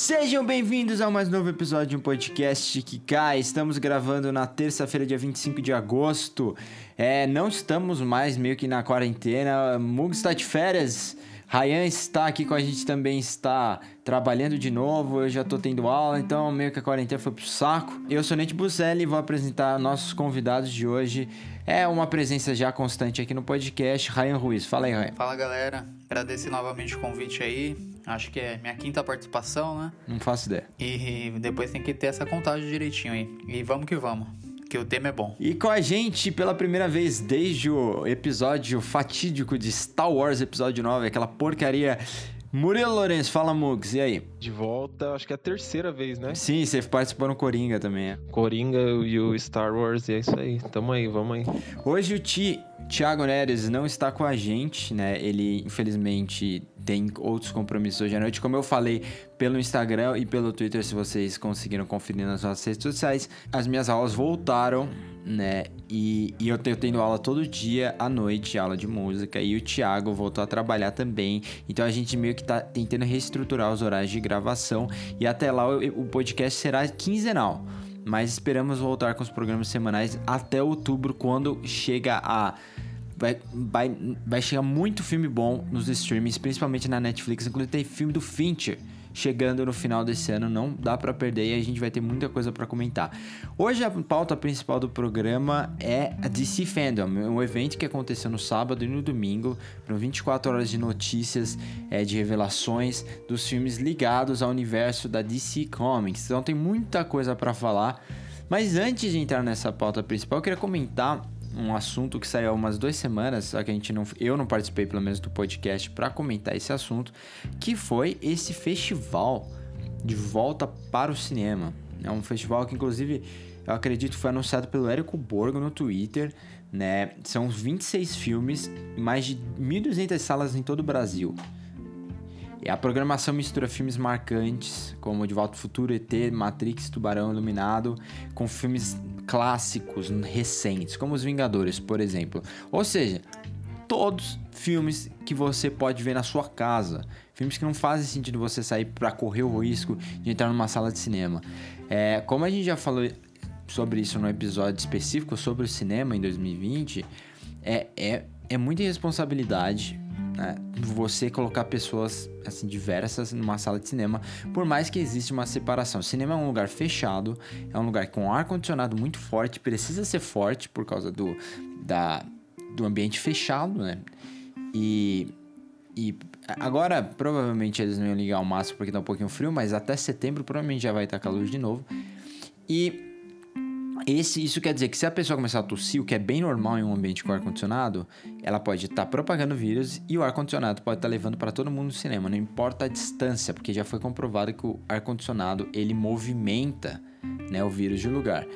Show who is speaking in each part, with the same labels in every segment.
Speaker 1: Sejam bem-vindos a mais novo episódio de um podcast que cai. Estamos gravando na terça-feira, dia 25 de agosto. É, não estamos mais meio que na quarentena. Mug está de férias. Ryan está aqui com a gente também, está trabalhando de novo. Eu já tô tendo aula, então meio que a quarentena foi pro saco. Eu sou Nete Buzelli e vou apresentar nossos convidados de hoje. É uma presença já constante aqui no podcast, Ryan Ruiz. Fala aí, Ryan.
Speaker 2: Fala galera, agradecer novamente o convite aí. Acho que é minha quinta participação, né?
Speaker 1: Não faço ideia.
Speaker 2: E depois tem que ter essa contagem direitinho aí. E vamos que vamos, que o tema é bom.
Speaker 1: E com a gente, pela primeira vez desde o episódio fatídico de Star Wars, episódio 9, aquela porcaria. Murilo Lourenço, fala Mugs, e aí?
Speaker 3: De volta, acho que é a terceira vez, né?
Speaker 1: Sim, você participou no Coringa também, é.
Speaker 3: Coringa e o Star Wars, e é isso aí. Tamo aí, vamos aí.
Speaker 1: Hoje o Ti, Thiago Neres não está com a gente, né? Ele, infelizmente, tem outros compromissos hoje à noite. Como eu falei pelo Instagram e pelo Twitter, se vocês conseguiram conferir nas nossas redes sociais, as minhas aulas voltaram, né? E, e eu tenho tendo aula todo dia à noite, aula de música. E o Thiago voltou a trabalhar também. Então a gente meio que tá tentando reestruturar os horários de gravação. E até lá o, o podcast será quinzenal. Mas esperamos voltar com os programas semanais até outubro, quando chega a. Vai, vai, vai chegar muito filme bom nos streamings, principalmente na Netflix. Inclusive tem filme do Fincher chegando no final desse ano, não dá para perder e a gente vai ter muita coisa para comentar. Hoje a pauta principal do programa é a DC Fandom, um evento que aconteceu no sábado e no domingo, foram 24 horas de notícias, é, de revelações dos filmes ligados ao universo da DC Comics. Então tem muita coisa para falar. Mas antes de entrar nessa pauta principal, eu queria comentar um assunto que saiu há umas duas semanas, só que a gente não, eu não participei pelo menos do podcast para comentar esse assunto, que foi esse festival de volta para o cinema. É um festival que inclusive eu acredito que foi anunciado pelo Érico Borgo no Twitter, né? São 26 filmes e mais de 1.200 salas em todo o Brasil. E a programação mistura filmes marcantes, como De Volta ao Futuro, ET, Matrix, Tubarão Iluminado, com filmes clássicos recentes, como Os Vingadores, por exemplo. Ou seja, todos filmes que você pode ver na sua casa. Filmes que não fazem sentido você sair para correr o risco de entrar numa sala de cinema. É, como a gente já falou sobre isso no episódio específico sobre o cinema em 2020, é, é, é muita irresponsabilidade né? Você colocar pessoas assim diversas numa sala de cinema, por mais que exista uma separação. O cinema é um lugar fechado, é um lugar com ar condicionado muito forte, precisa ser forte por causa do da, do ambiente fechado, né? E e agora provavelmente eles não iam ligar o máximo porque tá um pouquinho frio, mas até setembro provavelmente já vai estar calor de novo. E esse, isso quer dizer que se a pessoa começar a tossir, o que é bem normal em um ambiente com ar-condicionado, ela pode estar tá propagando vírus e o ar-condicionado pode estar tá levando para todo mundo no cinema, não importa a distância, porque já foi comprovado que o ar-condicionado ele movimenta né, o vírus de lugar.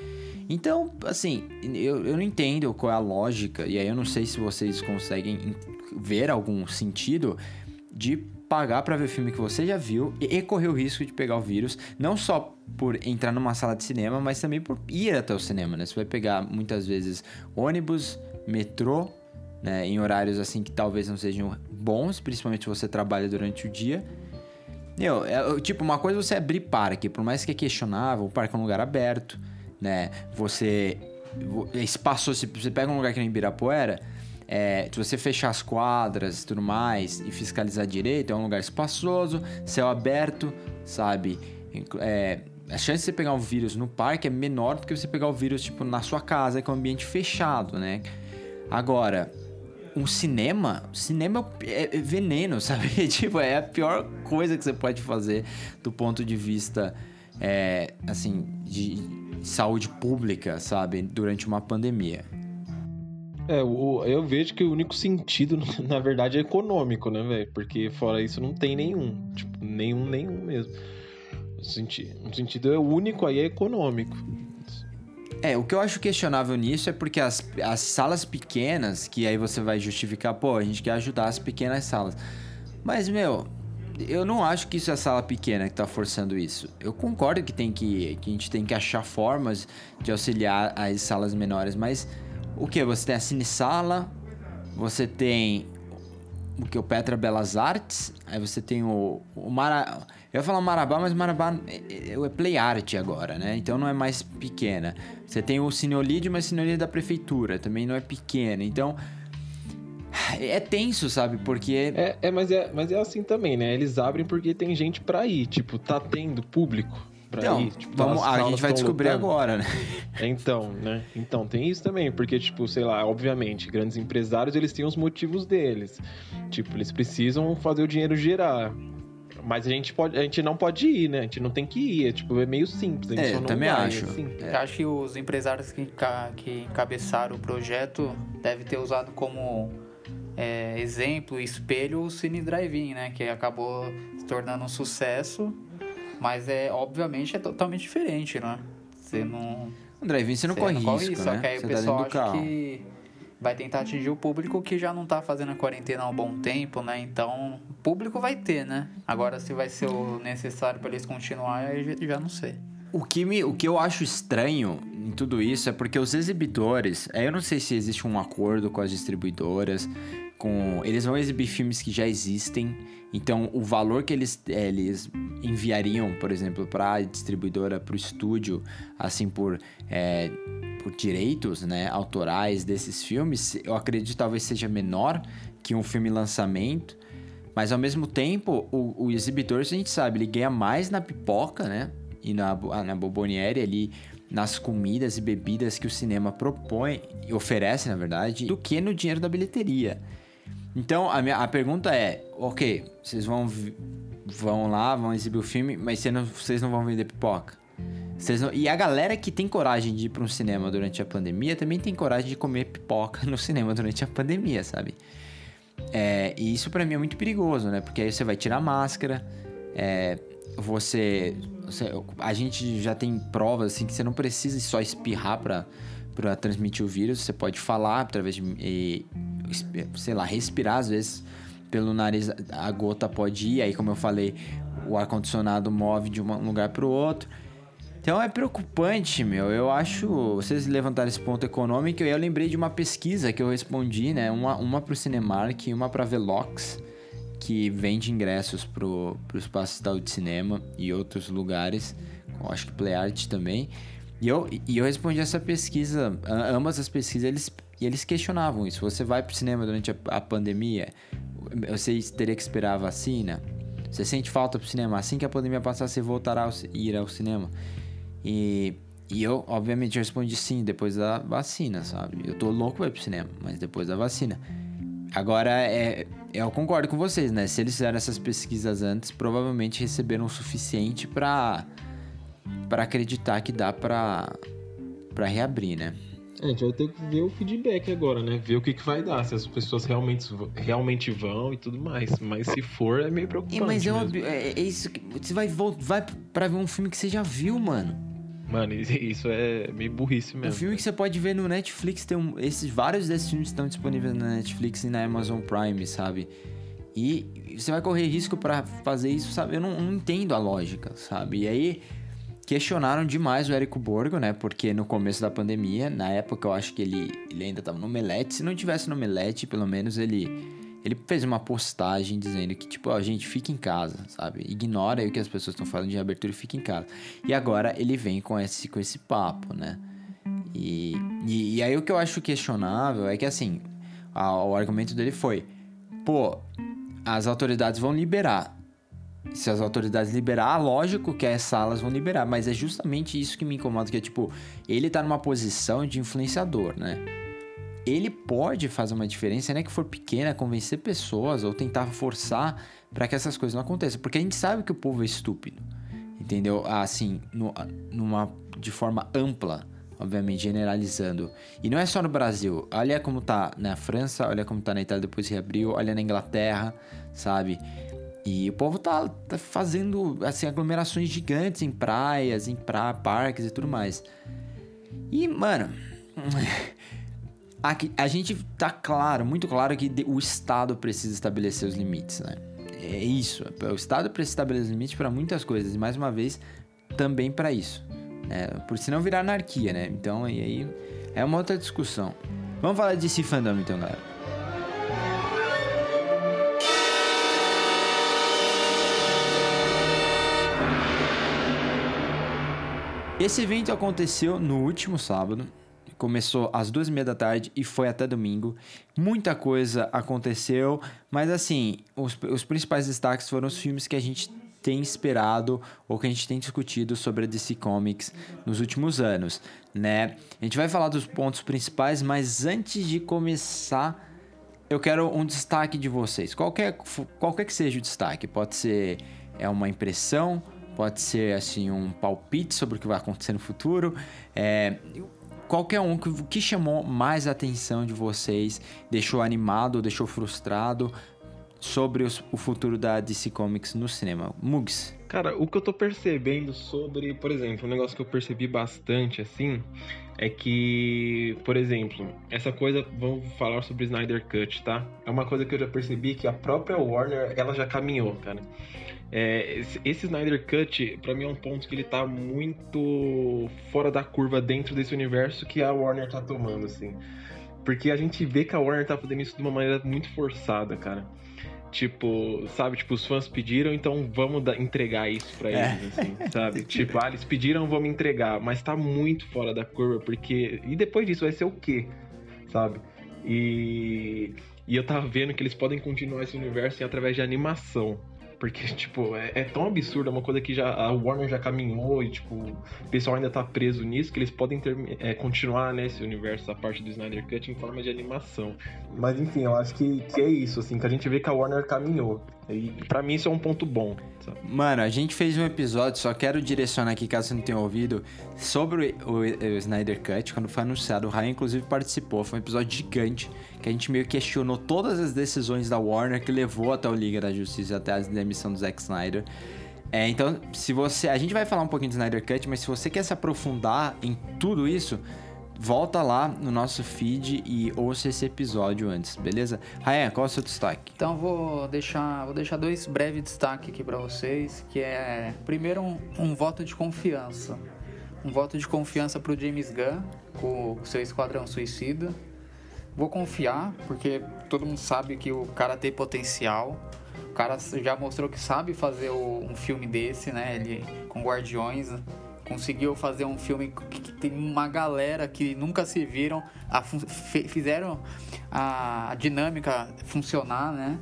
Speaker 1: Então, assim, eu, eu não entendo qual é a lógica, e aí eu não sei se vocês conseguem ver algum sentido de pagar para ver filme que você já viu e correr o risco de pegar o vírus, não só por entrar numa sala de cinema, mas também por ir até o cinema, né? Você vai pegar muitas vezes ônibus, metrô, né, em horários assim que talvez não sejam bons, principalmente se você trabalha durante o dia. Meu, é, tipo, uma coisa é você abrir parque, por mais que é questionável, o parque é um lugar aberto, né? Você espaçou, se você pega um lugar que nem Ibirapuera, é, se você fechar as quadras e tudo mais e fiscalizar direito, é um lugar espaçoso, céu aberto, sabe? É, a chance de você pegar um vírus no parque é menor do que você pegar o vírus tipo na sua casa, que é um ambiente fechado, né? Agora, um cinema, cinema é veneno, sabe? tipo, é a pior coisa que você pode fazer do ponto de vista, é, assim, de saúde pública, sabe? Durante uma pandemia.
Speaker 3: É, eu vejo que o único sentido, na verdade, é econômico, né, velho? Porque fora isso não tem nenhum. Tipo, nenhum, nenhum mesmo. O sentido, sentido é único aí é econômico.
Speaker 1: É, o que eu acho questionável nisso é porque as, as salas pequenas, que aí você vai justificar, pô, a gente quer ajudar as pequenas salas. Mas, meu, eu não acho que isso é a sala pequena que tá forçando isso. Eu concordo que tem que, que a gente tem que achar formas de auxiliar as salas menores, mas o que? Você tem a Cine Sala, você tem o que? O Petra Belas Artes, aí você tem o, o Mara... Eu ia falar Marabá, mas Marabá é, é Play Art agora, né? Então não é mais pequena. Você tem o Cineolide, mas Cineolide é da prefeitura, também não é pequena. Então é tenso, sabe? Porque
Speaker 3: É, é, mas é, mas é assim também, né? Eles abrem porque tem gente pra ir, tipo, tá tendo público pra
Speaker 1: então,
Speaker 3: ir. Tipo,
Speaker 1: vamos, a gente vai descobrir
Speaker 3: lotando.
Speaker 1: agora, né?
Speaker 3: Então, né? Então, tem isso também, porque, tipo, sei lá, obviamente, grandes empresários, eles têm os motivos deles. Tipo, eles precisam fazer o dinheiro girar. Mas a gente, pode, a gente não pode ir, né? A gente não tem que ir. É, tipo, é meio simples. A gente
Speaker 1: É,
Speaker 3: só
Speaker 1: eu
Speaker 3: não
Speaker 1: também
Speaker 3: vai,
Speaker 1: acho.
Speaker 3: assim.
Speaker 2: Eu acho que os empresários que, que encabeçaram o projeto devem ter usado como é, exemplo, espelho o Cine Drive-In, né? Que acabou se tornando um sucesso, mas é obviamente é totalmente diferente, né? Você não,
Speaker 1: O drive-in você não corre
Speaker 2: não
Speaker 1: risco,
Speaker 2: Só
Speaker 1: né?
Speaker 2: que aí
Speaker 1: você
Speaker 2: o
Speaker 1: tá
Speaker 2: pessoal
Speaker 1: dentro do
Speaker 2: acha que vai tentar atingir o público que já não tá fazendo a quarentena há um bom tempo, né? Então, público vai ter, né? Agora, se vai ser o necessário para eles continuar, eu já- não sei.
Speaker 1: O que, me, o que eu acho estranho em tudo isso é porque os exibidores, aí eu não sei se existe um acordo com as distribuidoras, com eles vão exibir filmes que já existem, então o valor que eles, eles enviariam, por exemplo, para a distribuidora, para o estúdio, assim por, eh, por direitos né, autorais desses filmes, eu acredito talvez seja menor que um filme lançamento. Mas ao mesmo tempo, o, o exibidor, a gente sabe, ele ganha mais na pipoca, né? E na, na bomboniere ali, nas comidas e bebidas que o cinema propõe, e oferece, na verdade, do que no dinheiro da bilheteria. Então, a, minha, a pergunta é, ok, vocês vão, vão lá, vão exibir o filme, mas não- vocês não vão vender pipoca? Não- e a galera que tem coragem de ir para um cinema durante a pandemia também tem coragem de comer pipoca no cinema durante a pandemia, sabe? É, e isso pra mim é muito perigoso, né? Porque aí você vai tirar a máscara, é, você, você- A gente já tem provas assim que você não precisa só espirrar pra, pra transmitir o vírus, você pode falar através de. e, sei lá, respirar às vezes pelo nariz, a gota pode ir, aí como eu falei, o ar-condicionado move de um lugar pro outro. Então é preocupante, meu. Eu acho. Vocês levantaram esse ponto econômico e eu lembrei de uma pesquisa que eu respondi, né? Uma, uma pro Cinemark e uma pra Velox, que vende ingressos pro, pro Espaço de Cinema e outros lugares. Eu acho que Play Art também. E eu, e eu respondi essa pesquisa, a- ambas as pesquisas, eles, eles questionavam isso. Você vai pro cinema durante a, a pandemia, você teria que esperar a vacina? Você sente falta pro cinema? Assim que a pandemia passar, você voltará a ir ao cinema? E, e eu, obviamente, respondi sim depois da vacina, sabe? Eu tô louco pra ir pro cinema, mas depois da vacina. Agora, é, eu concordo com vocês, né? Se eles fizeram essas pesquisas antes, provavelmente receberam o suficiente pra, acreditar que dá pra, pra reabrir, né?
Speaker 3: É, a gente vai ter que ver o feedback agora, né? Ver o que, que vai dar, se as pessoas realmente, realmente vão e tudo mais. Mas se for, é meio preocupante.
Speaker 1: E, mas é,
Speaker 3: mesmo.
Speaker 1: é, é isso que. Você vai, vai pra ver um filme que você já viu, mano.
Speaker 3: Mano, isso é meio burrice
Speaker 1: Um
Speaker 3: mesmo.
Speaker 1: filme que você pode ver no Netflix, tem um, esses vários desses filmes estão disponíveis na Netflix e na Amazon Prime, sabe? E você vai correr risco pra fazer isso, sabe? Eu não, não entendo a lógica, sabe? E aí questionaram demais o Érico Borgo, né? Porque no começo da pandemia, na época eu acho que ele, ele ainda tava no Omelete. Se não tivesse no Omelete, pelo menos ele ele fez uma postagem dizendo que, tipo, ó, gente, fica em casa, sabe? Ignora aí o que as pessoas estão falando de abertura e fica em casa. E agora ele vem com esse, com esse papo, né? E, e, e aí o que eu acho questionável é que, assim, a- o argumento dele foi: pô, as autoridades vão liberar. Se as autoridades liberar, lógico que as salas vão liberar, mas é justamente isso que me incomoda, que é tipo, ele tá numa posição de influenciador, né? Ele pode fazer uma diferença, né, que for pequena, convencer pessoas ou tentar forçar para que essas coisas não aconteçam, porque a gente sabe que o povo é estúpido. Entendeu? Assim, no- numa de forma ampla, obviamente generalizando. E não é só no Brasil. Olha como tá na França, olha como tá na Itália depois reabriu, olha na Inglaterra, sabe? E o povo tá, tá fazendo assim aglomerações gigantes em praias, em pra, parques e tudo mais. E, mano, aqui, a gente tá claro, muito claro que o Estado precisa estabelecer os limites, né? É isso. O Estado precisa estabelecer os limites para muitas coisas. E mais uma vez, também para isso. Né? Por senão virar anarquia, né? Então, e aí é uma outra discussão. Vamos falar de Fandom então, galera. Esse evento aconteceu no último sábado. Começou às duas e meia da tarde e foi até domingo. Muita coisa aconteceu, mas assim, os, os principais destaques foram os filmes que a gente tem esperado ou que a gente tem discutido sobre a DC Comics nos últimos anos, né? A gente vai falar dos pontos principais, mas antes de começar, eu quero um destaque de vocês. Qualquer, qualquer que seja o destaque, pode ser é uma impressão, pode ser assim um palpite sobre o que vai acontecer no futuro. É, qualquer um que, que chamou mais a atenção de vocês, deixou animado, deixou frustrado, sobre os, o futuro da DC Comics no cinema. Mugs.
Speaker 3: Cara, o que eu tô percebendo sobre, por exemplo, um negócio que eu percebi bastante assim, é que, por exemplo, essa coisa, vamos falar sobre Snyder Cut, tá? É uma coisa que eu já percebi que a própria Warner, ela já caminhou, cara. É, esse Snyder Cut, para mim, é um ponto que ele tá muito fora da curva dentro desse universo que a Warner tá tomando, assim. Porque a gente vê que a Warner tá fazendo isso de uma maneira muito forçada, cara. Tipo, sabe, tipo, os fãs pediram, então vamos entregar isso pra é. eles, é. assim, sabe? tipo, ah, eles pediram, vamos entregar, mas tá muito fora da curva, porque. E depois disso vai ser o quê? Sabe? E. E eu tava vendo que eles podem continuar esse universo através de animação. Porque, tipo, é, é, tão absurdo, é uma coisa que já a Warner já caminhou e, tipo, o pessoal ainda tá preso nisso, que eles podem ter, é, continuar nesse universo, a parte do Snyder Cut, em forma de animação. Mas, enfim, eu acho que, que é isso, assim, que a gente vê que a Warner caminhou. E para mim isso é um ponto bom.
Speaker 1: Mano, a gente fez um episódio, só quero direcionar aqui, caso você não tenha ouvido, sobre o, o, o Snyder Cut, quando foi anunciado. O Ryan, inclusive, participou. Foi um episódio gigante, que a gente meio questionou todas as decisões da Warner que levou até o Liga da Justiça, até a demissão do Zack Snyder. É, então, se você. A gente vai falar um pouquinho do Snyder Cut, mas se você quer se aprofundar em tudo isso, volta lá no nosso feed e ouça esse episódio antes, beleza? Raé, qual é o seu destaque?
Speaker 2: Então vou deixar, vou deixar dois breves destaques aqui para vocês, que é primeiro um, um, voto de confiança, um voto de confiança pro James Gunn com o seu Esquadrão Suicida. Vou confiar porque todo mundo sabe que o cara tem potencial. O cara já mostrou que sabe fazer um filme desse, né? Ele com Guardiões conseguiu fazer um filme que tem uma galera que nunca se viram, a, fizeram a dinâmica funcionar, né?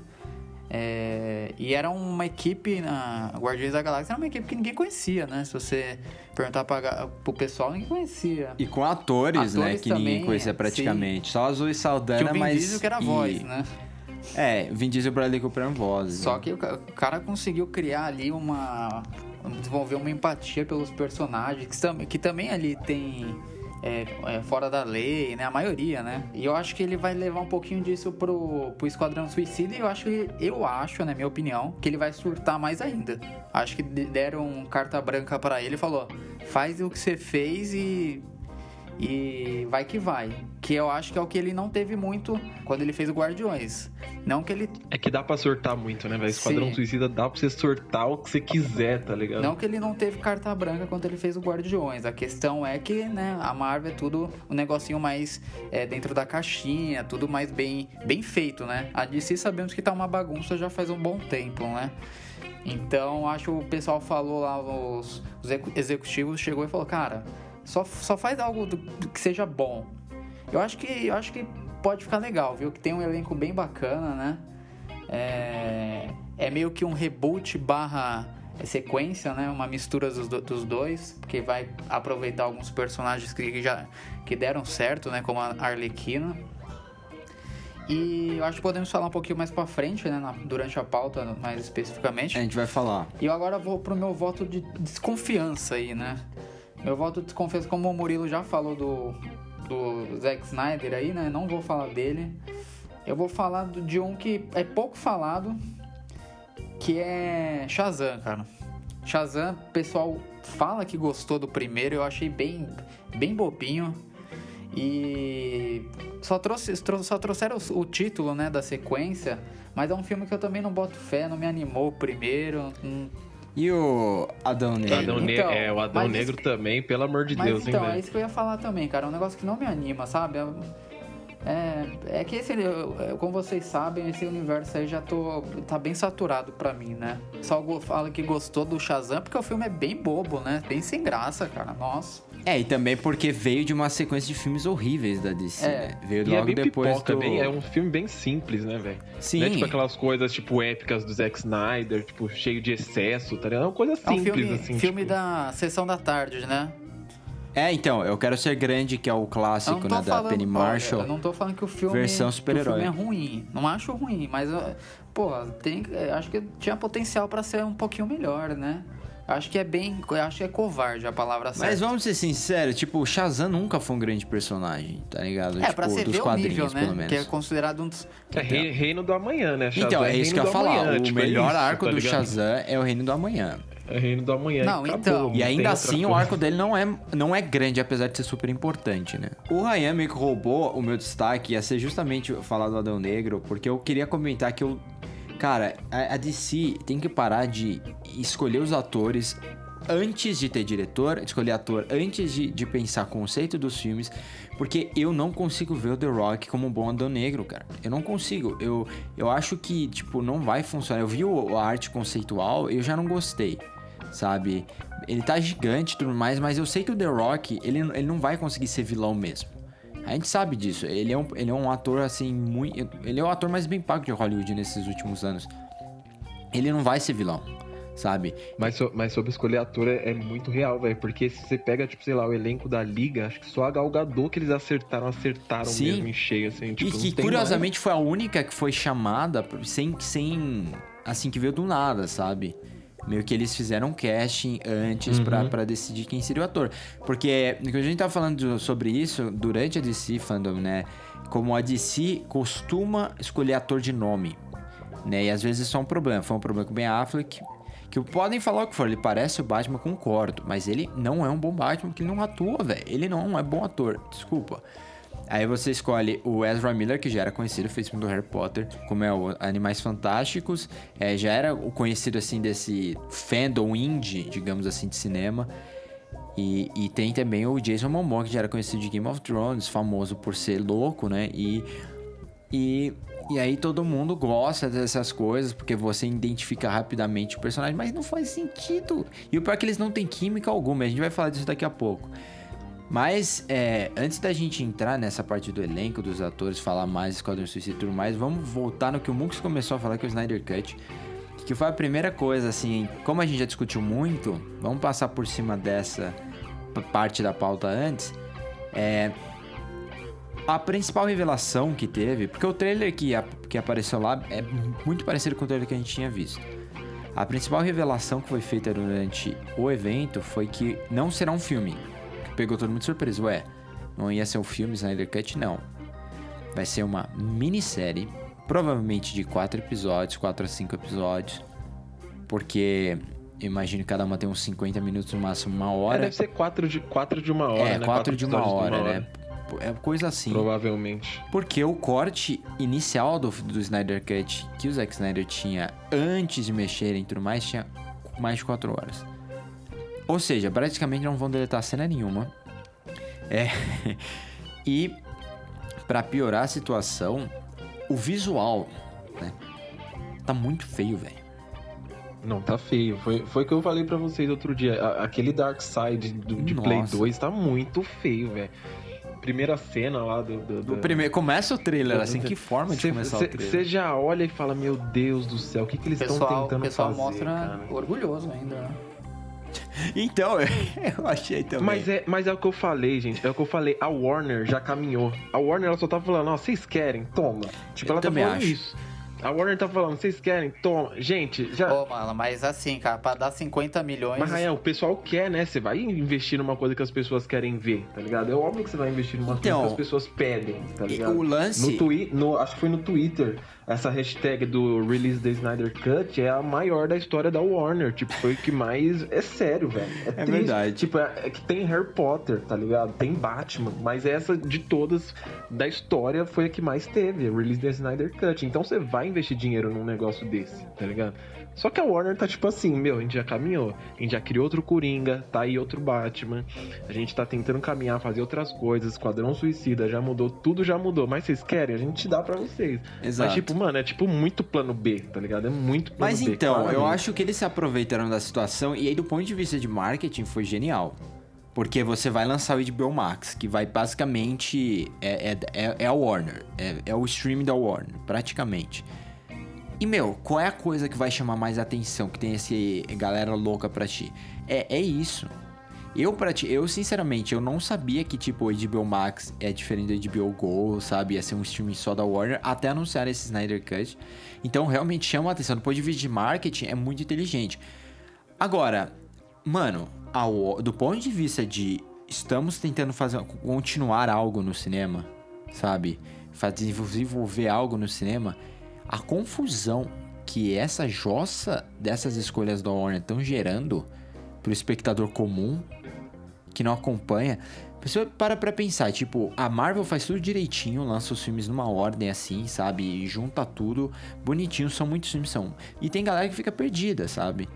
Speaker 2: É, e era uma equipe na Guardiões da Galáxia, era uma equipe que ninguém conhecia, né? Se você perguntar para o pessoal, ninguém conhecia.
Speaker 1: E com atores, atores né? Que também, ninguém conhecia praticamente. Sim. Só Azul e Saldana,
Speaker 2: Tinha o Vin
Speaker 1: mas.
Speaker 2: Diesel que era a voz, né?
Speaker 1: É, Vin Diesel e Bradley Cooper eram vozes.
Speaker 2: Só né? que o cara conseguiu criar ali uma, desenvolver uma empatia pelos personagens, que, que também ali tem é, é, fora da lei, né? A maioria, né? E eu acho que ele vai levar um pouquinho disso pro, pro Esquadrão Suicida e eu acho eu acho, na minha opinião, que ele vai surtar mais ainda. Acho que deram carta branca para ele e falou: faz o que você fez e e vai que vai. Que eu acho que é o que ele não teve muito quando ele fez o Guardiões. Não que ele.
Speaker 3: É que dá pra sortar muito, né, velho? Esquadrão Sim. Suicida dá pra você sortar o que você quiser, tá ligado?
Speaker 2: Não que ele não teve carta branca quando ele fez o Guardiões. A questão é que, né, a Marvel é tudo um negocinho mais é, dentro da caixinha, tudo mais bem, bem feito, né? A DC sabemos que tá uma bagunça já faz um bom tempo, né? Então, acho que o pessoal falou lá, os, os executivos chegou e falou, cara, só, só faz algo do, do que seja bom. Eu acho que eu acho que pode ficar legal, viu? Que tem um elenco bem bacana, né? É, é meio que um reboot barra sequência, né? Uma mistura dos, dos dois, porque vai aproveitar alguns personagens que já que deram certo, né? Como a Arlequina. E eu acho que podemos falar um pouquinho mais pra frente, né? Na, durante a pauta, mais especificamente.
Speaker 1: A gente vai falar.
Speaker 2: E eu agora vou pro meu voto de desconfiança aí, né? Meu voto de desconfiança, como o Murilo já falou do, do Zack Snyder aí, né? Não vou falar dele. Eu vou falar de um que é pouco falado, que é Shazam, cara. Shazam, pessoal fala que gostou do primeiro, eu achei bem, bem bobinho. E só, trouxe, trou- só trouxeram o, título né, da sequência, mas é um filme que eu também não boto fé, não me animou o primeiro. hum,
Speaker 1: E o Adão Negro?
Speaker 3: Adão Ne-
Speaker 2: Então,
Speaker 3: é, o Adão Negro
Speaker 2: isso-
Speaker 3: também, pelo amor de
Speaker 2: Mas
Speaker 3: Deus,
Speaker 2: então,
Speaker 3: hein,
Speaker 2: é
Speaker 3: velho?
Speaker 2: isso que eu ia falar também, cara. É um negócio que não me anima, sabe? É, é que esse, como vocês sabem, esse universo aí já tô, tá bem saturado pra mim, né? Só fala que gostou do Shazam porque o filme é bem bobo, né? Bem sem graça, cara. Nossa.
Speaker 1: É, e também porque veio de uma sequência de filmes horríveis da DC,
Speaker 2: É.
Speaker 1: né? Veio
Speaker 3: E é
Speaker 1: logo
Speaker 3: bem
Speaker 1: depois
Speaker 3: pipoca,
Speaker 1: do...
Speaker 3: bem, é um filme bem simples, né, velho?
Speaker 1: Sim.
Speaker 3: Não é tipo aquelas coisas, tipo, épicas do Zack Snyder, tipo, cheio de excesso, tá ligado? É uma coisa
Speaker 2: É um
Speaker 3: simples,
Speaker 2: filme,
Speaker 3: assim.
Speaker 2: filme
Speaker 3: tipo...
Speaker 2: da Sessão da Tarde, né?
Speaker 1: É, então, Eu Quero Ser Grande, que é o clássico, né, da Penny
Speaker 2: olha,
Speaker 1: Marshall.
Speaker 2: eu não tô falando que o filme,
Speaker 1: Versão
Speaker 2: que o
Speaker 1: super-herói.
Speaker 2: filme é ruim. Não acho ruim, mas pô, tem, acho que tinha potencial pra ser um pouquinho melhor, né? Acho que é bem, eu acho que é covarde a palavra certa.
Speaker 1: Mas vamos ser sinceros, tipo, o Shazam nunca foi um grande personagem, tá ligado?
Speaker 2: É,
Speaker 1: tipo,
Speaker 2: pra você
Speaker 1: dos
Speaker 2: ver o nível, né?
Speaker 1: pelo menos.
Speaker 2: Que é considerado um dos...
Speaker 3: É rei- reino do amanhã, né? Shazam
Speaker 1: Então, é isso
Speaker 3: reino
Speaker 1: que eu ia falar.
Speaker 3: amanhã,
Speaker 1: o
Speaker 3: tipo, é
Speaker 1: melhor
Speaker 3: isso,
Speaker 1: arco
Speaker 3: tá
Speaker 1: do? Shazam é o Reino do Amanhã.
Speaker 3: É reino do amanhã.
Speaker 2: Não,
Speaker 3: acabou,
Speaker 2: então.
Speaker 1: E ainda assim, o arco dele não é, não é grande, apesar de ser super importante, né? O Ryan meio que roubou o meu destaque, ia ser justamente falar do Adão Negro, porque eu queria comentar que eu. Cara, a, DC tem que parar de escolher os atores antes de ter diretor, escolher ator antes de, de pensar conceito dos filmes, porque eu não consigo ver o The Rock como um bom Adão Negro, cara. Eu não consigo. Eu, eu acho que, tipo, não vai funcionar. Eu vi o, a arte conceitual eu já não gostei sabe? Ele tá gigante e tudo mais, mas eu sei que o The Rock, ele, ele não vai conseguir ser vilão mesmo. A gente sabe disso. Ele é um, ele é um ator, assim, muito... Ele é o ator mais bem pago de Hollywood nesses últimos anos. Ele não vai ser vilão, sabe?
Speaker 3: Mas, so- mas sobre escolher ator é, é muito real, velho. Porque se você pega, tipo, sei lá, o elenco da Liga, acho que só a Gal Gadot que eles acertaram, acertaram
Speaker 1: Sim.
Speaker 3: mesmo em cheio, assim. Tipo,
Speaker 1: e que, curiosamente, foi a única que foi chamada sem... sem assim, que veio do nada, sabe? Meio que eles fizeram um casting antes
Speaker 3: Uhum.
Speaker 1: pra, pra decidir quem seria o ator. Porque quando a gente tava falando sobre isso durante a DC Fandom, né? Como a DC costuma escolher ator de nome, né? E às vezes isso é um problema. Foi um problema com o Ben Affleck. Que podem falar o que for, ele parece o Batman, concordo. Mas ele não é um bom Batman, porque ele não atua, velho. Ele não é bom ator, desculpa. Aí você escolhe o Ezra Miller, que já era conhecido, fez filme do Harry Potter, como é o Animais Fantásticos, é, já era o conhecido assim desse fandom indie, digamos assim, de cinema. E, e tem também o Jason Momoa, que já era conhecido de Game of Thrones, famoso por ser louco, né? E, e, e aí todo mundo gosta dessas coisas, porque você identifica rapidamente o personagem, mas não faz sentido. E o pior é que eles não têm química alguma, a gente vai falar disso daqui a pouco. Mas, é, antes da gente entrar nessa parte do elenco, dos atores, falar mais Esquadrão Suicida e tudo mais, vamos voltar no que o Mux começou a falar, que é o Snyder Cut. Que foi a primeira coisa, assim, como a gente já discutiu muito, vamos passar por cima dessa parte da pauta antes. É, a principal revelação que teve, porque o trailer que, a- que apareceu lá é muito parecido com o trailer que a gente tinha visto. A principal revelação que foi feita durante o evento foi que não será um filme. Pegou todo mundo de surpresa. Ué, não ia ser um filme Snyder Cut? Não. Vai ser uma minissérie, provavelmente de quatro episódios, quatro a cinco episódios. Porque eu imagino que cada uma tem uns 50 minutos, no máximo uma
Speaker 3: É,
Speaker 1: hora.
Speaker 3: deve ser quatro de, quatro de uma hora,
Speaker 1: é,
Speaker 3: né?
Speaker 1: quatro de uma
Speaker 3: episódios
Speaker 1: hora, né? É coisa assim.
Speaker 3: Provavelmente.
Speaker 1: Porque o corte inicial do, do Snyder Cut que o Zack Snyder tinha antes de mexerem e tudo mais, tinha mais de 4 horas. Ou seja, praticamente não vão deletar cena nenhuma. É. e pra piorar a situação, o visual, né? Tá muito feio, velho.
Speaker 3: Não, tá feio. Foi, foi o que eu falei pra vocês outro dia. A- aquele Dark Side do, de Play
Speaker 1: Nossa.
Speaker 3: 2 tá muito feio, velho. Primeira cena lá do. do, do-
Speaker 1: O primeiro, começa o trailer, assim, que forma de começar o trailer.
Speaker 3: Você já olha e fala, meu Deus do céu, o que, que
Speaker 2: O
Speaker 3: eles estão
Speaker 2: pessoal, o
Speaker 3: tentando
Speaker 2: pessoal
Speaker 3: fazer?
Speaker 2: mostra
Speaker 3: cara?
Speaker 2: orgulhoso ainda, né?
Speaker 1: Então, eu achei também.
Speaker 3: Mas é, mas é o que eu falei, gente. É o que eu falei. A Warner já caminhou. A Warner ela só tá falando, ó, vocês querem? Toma. Tipo,
Speaker 1: Eu
Speaker 3: ela tá
Speaker 1: também
Speaker 3: falando
Speaker 1: acho.
Speaker 3: isso. A Warner tá falando, vocês querem? Toma. Gente, já.
Speaker 2: Ô, mano, mas assim, cara, pra dar 50 milhões.
Speaker 3: Mas, Rael, o pessoal quer, né? Você vai investir numa coisa que as pessoas querem ver, tá ligado? É óbvio que você vai investir numa
Speaker 1: Então,
Speaker 3: coisa que as pessoas pedem, tá ligado?
Speaker 1: o lance-
Speaker 3: No twi no, acho que foi no Twitter, essa hashtag do Release the Snyder Cut é a maior da história da Warner. Tipo, foi o que mais. É sério, velho. É, triste.
Speaker 1: verdade.
Speaker 3: Tipo, é, é que tem Harry Potter, tá ligado? Tem Batman, mas essa de todas da história foi a que mais teve, Release the Snyder Cut. Então você vai investir dinheiro num negócio desse, tá ligado? Só que a Warner tá tipo assim, meu, a gente já caminhou, a gente já criou outro Coringa, tá aí outro Batman, a gente tá tentando caminhar, fazer outras coisas, Esquadrão Suicida já mudou, tudo já mudou, mas vocês querem? A gente dá pra vocês.
Speaker 1: Exato.
Speaker 3: Mas tipo, mano, é tipo muito plano B, tá ligado? É muito plano
Speaker 1: Mas
Speaker 3: B.
Speaker 1: então, eu
Speaker 3: claramente.
Speaker 1: acho que eles se aproveitaram da situação e aí do ponto de vista de marketing foi genial. Porque você vai lançar o HBO Max, que vai basicamente. É, é, é, é a Warner. É, é o streaming da Warner, praticamente. E, meu, qual é a coisa que vai chamar mais atenção, que tem esse galera louca pra ti? É, é isso. Eu, pra ti, eu, sinceramente, eu não sabia que, tipo, o HBO Max é diferente do HBO Go, sabe? Ia ser um streaming só da Warner, até anunciar esse Snyder Cut. Então, realmente chama a atenção. Ponto de vista de marketing, é muito inteligente. Agora, mano, a do ponto de vista de estamos tentando fazer continuar algo no cinema, sabe? Fazer desenvolver algo no cinema, a confusão que essa jossa dessas escolhas da Warner estão gerando pro espectador comum que não acompanha. A pessoa para pra pensar, tipo, a Marvel faz tudo direitinho, lança os filmes numa ordem assim, sabe? E junta tudo, bonitinho, são muitos filmes, são. E tem galera que fica perdida, sabe?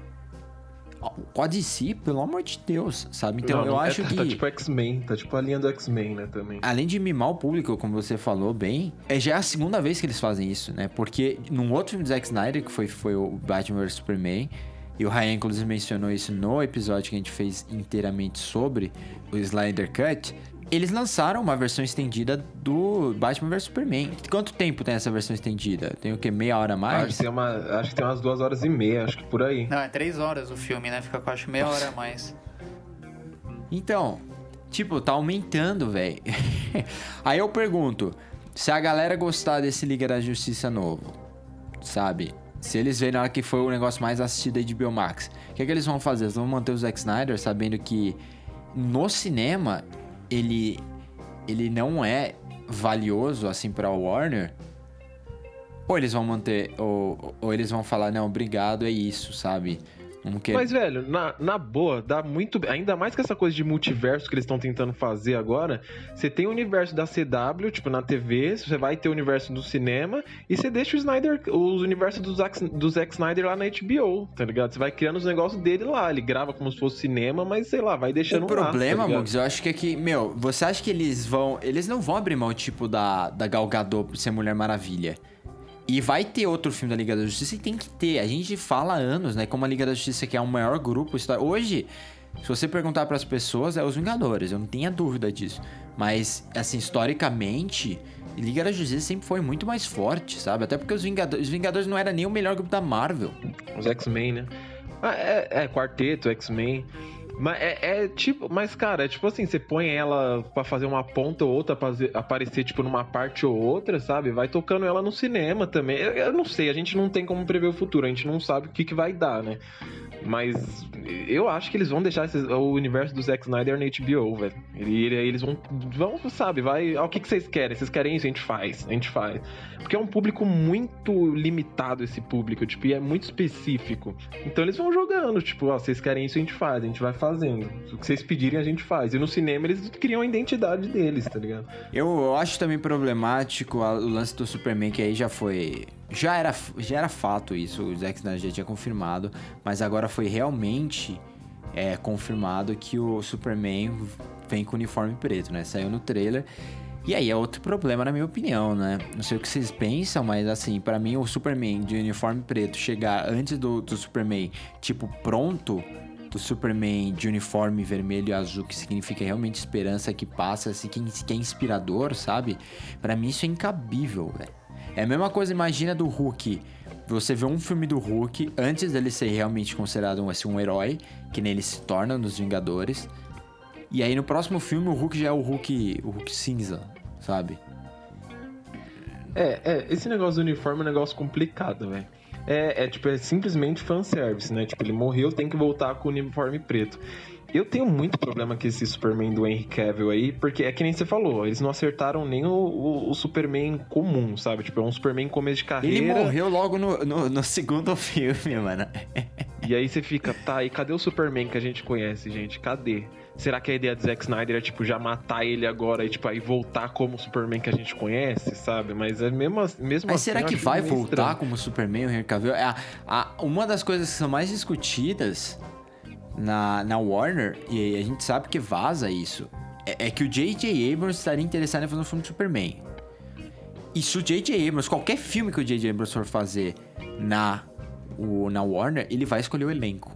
Speaker 1: DC, pelo amor de Deus, sabe? Então
Speaker 3: Não,
Speaker 1: eu
Speaker 3: não, é-
Speaker 1: acho
Speaker 3: tá,
Speaker 1: que.
Speaker 3: Tá tipo X-Men, tá tipo a linha do X-Men, né, também.
Speaker 1: Além de mimar o público, como você falou bem, é já a segunda vez que eles fazem isso, né? Porque num outro filme do Zack Snyder, que foi, foi o Batman vs Superman, e o Ryan inclusive mencionou isso no episódio que a gente fez inteiramente sobre o Snyder Cut, eles lançaram uma versão estendida do Batman vs Superman. Quanto tempo tem essa versão estendida? Tem o quê? Meia hora a
Speaker 3: Acho
Speaker 1: mais?
Speaker 3: que, tem uma, acho que tem umas duas horas e meia, acho que por aí.
Speaker 2: Não, é 3 horas o filme, né? Fica com acho meia hora a mais.
Speaker 1: Então, tipo, tá aumentando, velho. Aí eu pergunto, se a galera gostar desse Liga da Justiça novo, sabe? Se eles verem lá que foi o negócio mais assistido aí de Biomax, o que, é que eles vão fazer? Eles vão manter o Zack Snyder sabendo que no cinema ele, ele não é valioso assim pra Warner? Ou eles vão manter, ou, ou eles vão falar, não, obrigado, é isso, sabe? Não quero...
Speaker 3: Mas, velho, na, na boa, dá muito. Ainda mais que essa coisa de multiverso que eles estão tentando fazer agora. Você tem o universo da CW, tipo, na TV, você vai ter o universo do cinema, e você deixa o Snyder, os universos do Zack, do Zack Snyder lá na HBO, tá ligado? Você vai criando os negócios dele lá. Ele grava como se fosse cinema, mas sei lá, vai deixando
Speaker 1: O problema,
Speaker 3: lá. tá?
Speaker 1: Mugs, eu acho que é que, meu, você acha que eles vão. Eles não vão abrir mão, tipo, da, da Gal Gadot por ser Mulher Maravilha. E vai ter outro filme da Liga da Justiça e tem que ter. A gente fala há anos, né? Como a Liga da Justiça que é o maior grupo. Hoje, se você perguntar pras pessoas, é os Vingadores, eu não tenho dúvida disso. Mas, assim, historicamente, Liga da Justiça sempre foi muito mais forte, sabe? Até porque os Vingadores, os Vingadores não era nem o melhor grupo da Marvel.
Speaker 3: Os X-Men, né? Ah, é, é, quarteto, X-Men. Mas é, é tipo, mas cara, é tipo assim, você põe ela pra fazer uma ponta ou outra, aparecer tipo numa parte ou outra, sabe? Vai tocando ela no cinema também. Eu, eu não sei, a gente não tem como prever o futuro, a gente não sabe o que, que vai dar, né? Mas eu acho que eles vão deixar esse- o universo do Zack Snyder na HBO, velho. E ele- eles vão, vão, sabe, vai. ah, O que, que vocês querem? Vocês querem isso? A gente faz, a gente faz. Porque é um público muito limitado esse público, tipo, e é muito específico. Então eles vão jogando, tipo, ó, vocês querem isso, a gente faz, a gente vai fazendo. O que vocês pedirem, a gente faz. E no cinema eles criam a identidade deles, tá ligado?
Speaker 1: Eu, acho também problemático o lance do Superman, que aí já foi. Já era, já era fato isso, o Zack Snyder já tinha confirmado, mas agora foi realmente é, confirmado que o Superman vem com uniforme preto, né? Saiu no trailer. E aí é outro problema, na minha opinião, né? Não sei o que vocês pensam, mas assim, pra mim o Superman de uniforme preto chegar antes do, do Superman, tipo, pronto, do Superman de uniforme vermelho e azul, que significa realmente esperança que passa, assim, que, é inspirador, sabe? Pra mim isso é incabível, velho. É a mesma coisa, imagina do Hulk. Você vê um filme do Hulk antes dele ser realmente considerado um, assim, um herói, que nem ele se torna nos Vingadores. E aí no próximo filme o Hulk já é o Hulk, o Hulk cinza, sabe?
Speaker 3: É, é, esse negócio do uniforme é um negócio complicado, velho. É, é, tipo, é simplesmente fanservice, né? Tipo, ele morreu, tem que voltar com o uniforme preto. Eu tenho muito problema com esse Superman do Henry Cavill aí, porque é que nem você falou, eles não acertaram nem o, o, o Superman comum, sabe? Tipo, é um Superman começo de carreira.
Speaker 1: Ele morreu logo no, no, no segundo filme, mano.
Speaker 3: E aí você fica, tá, e cadê o Superman que a gente conhece, gente? Cadê? Será que a ideia do Zack Snyder é, tipo, já matar ele agora e, tipo, aí voltar como o Superman que a gente conhece, sabe? Mas é mesmo, mesmo
Speaker 1: Mas
Speaker 3: assim.
Speaker 1: será que vai voltar
Speaker 3: estranho.
Speaker 1: como Superman o Henry Cavill? É, a, a- uma das coisas que são mais discutidas na, na Warner, e a gente sabe que vaza isso, é, é que o J.J. Abrams estaria interessado em fazer um filme de Superman. E se o J.J. Abrams, qualquer filme que o J.J. Abrams for fazer na, o, na Warner, ele vai escolher o elenco.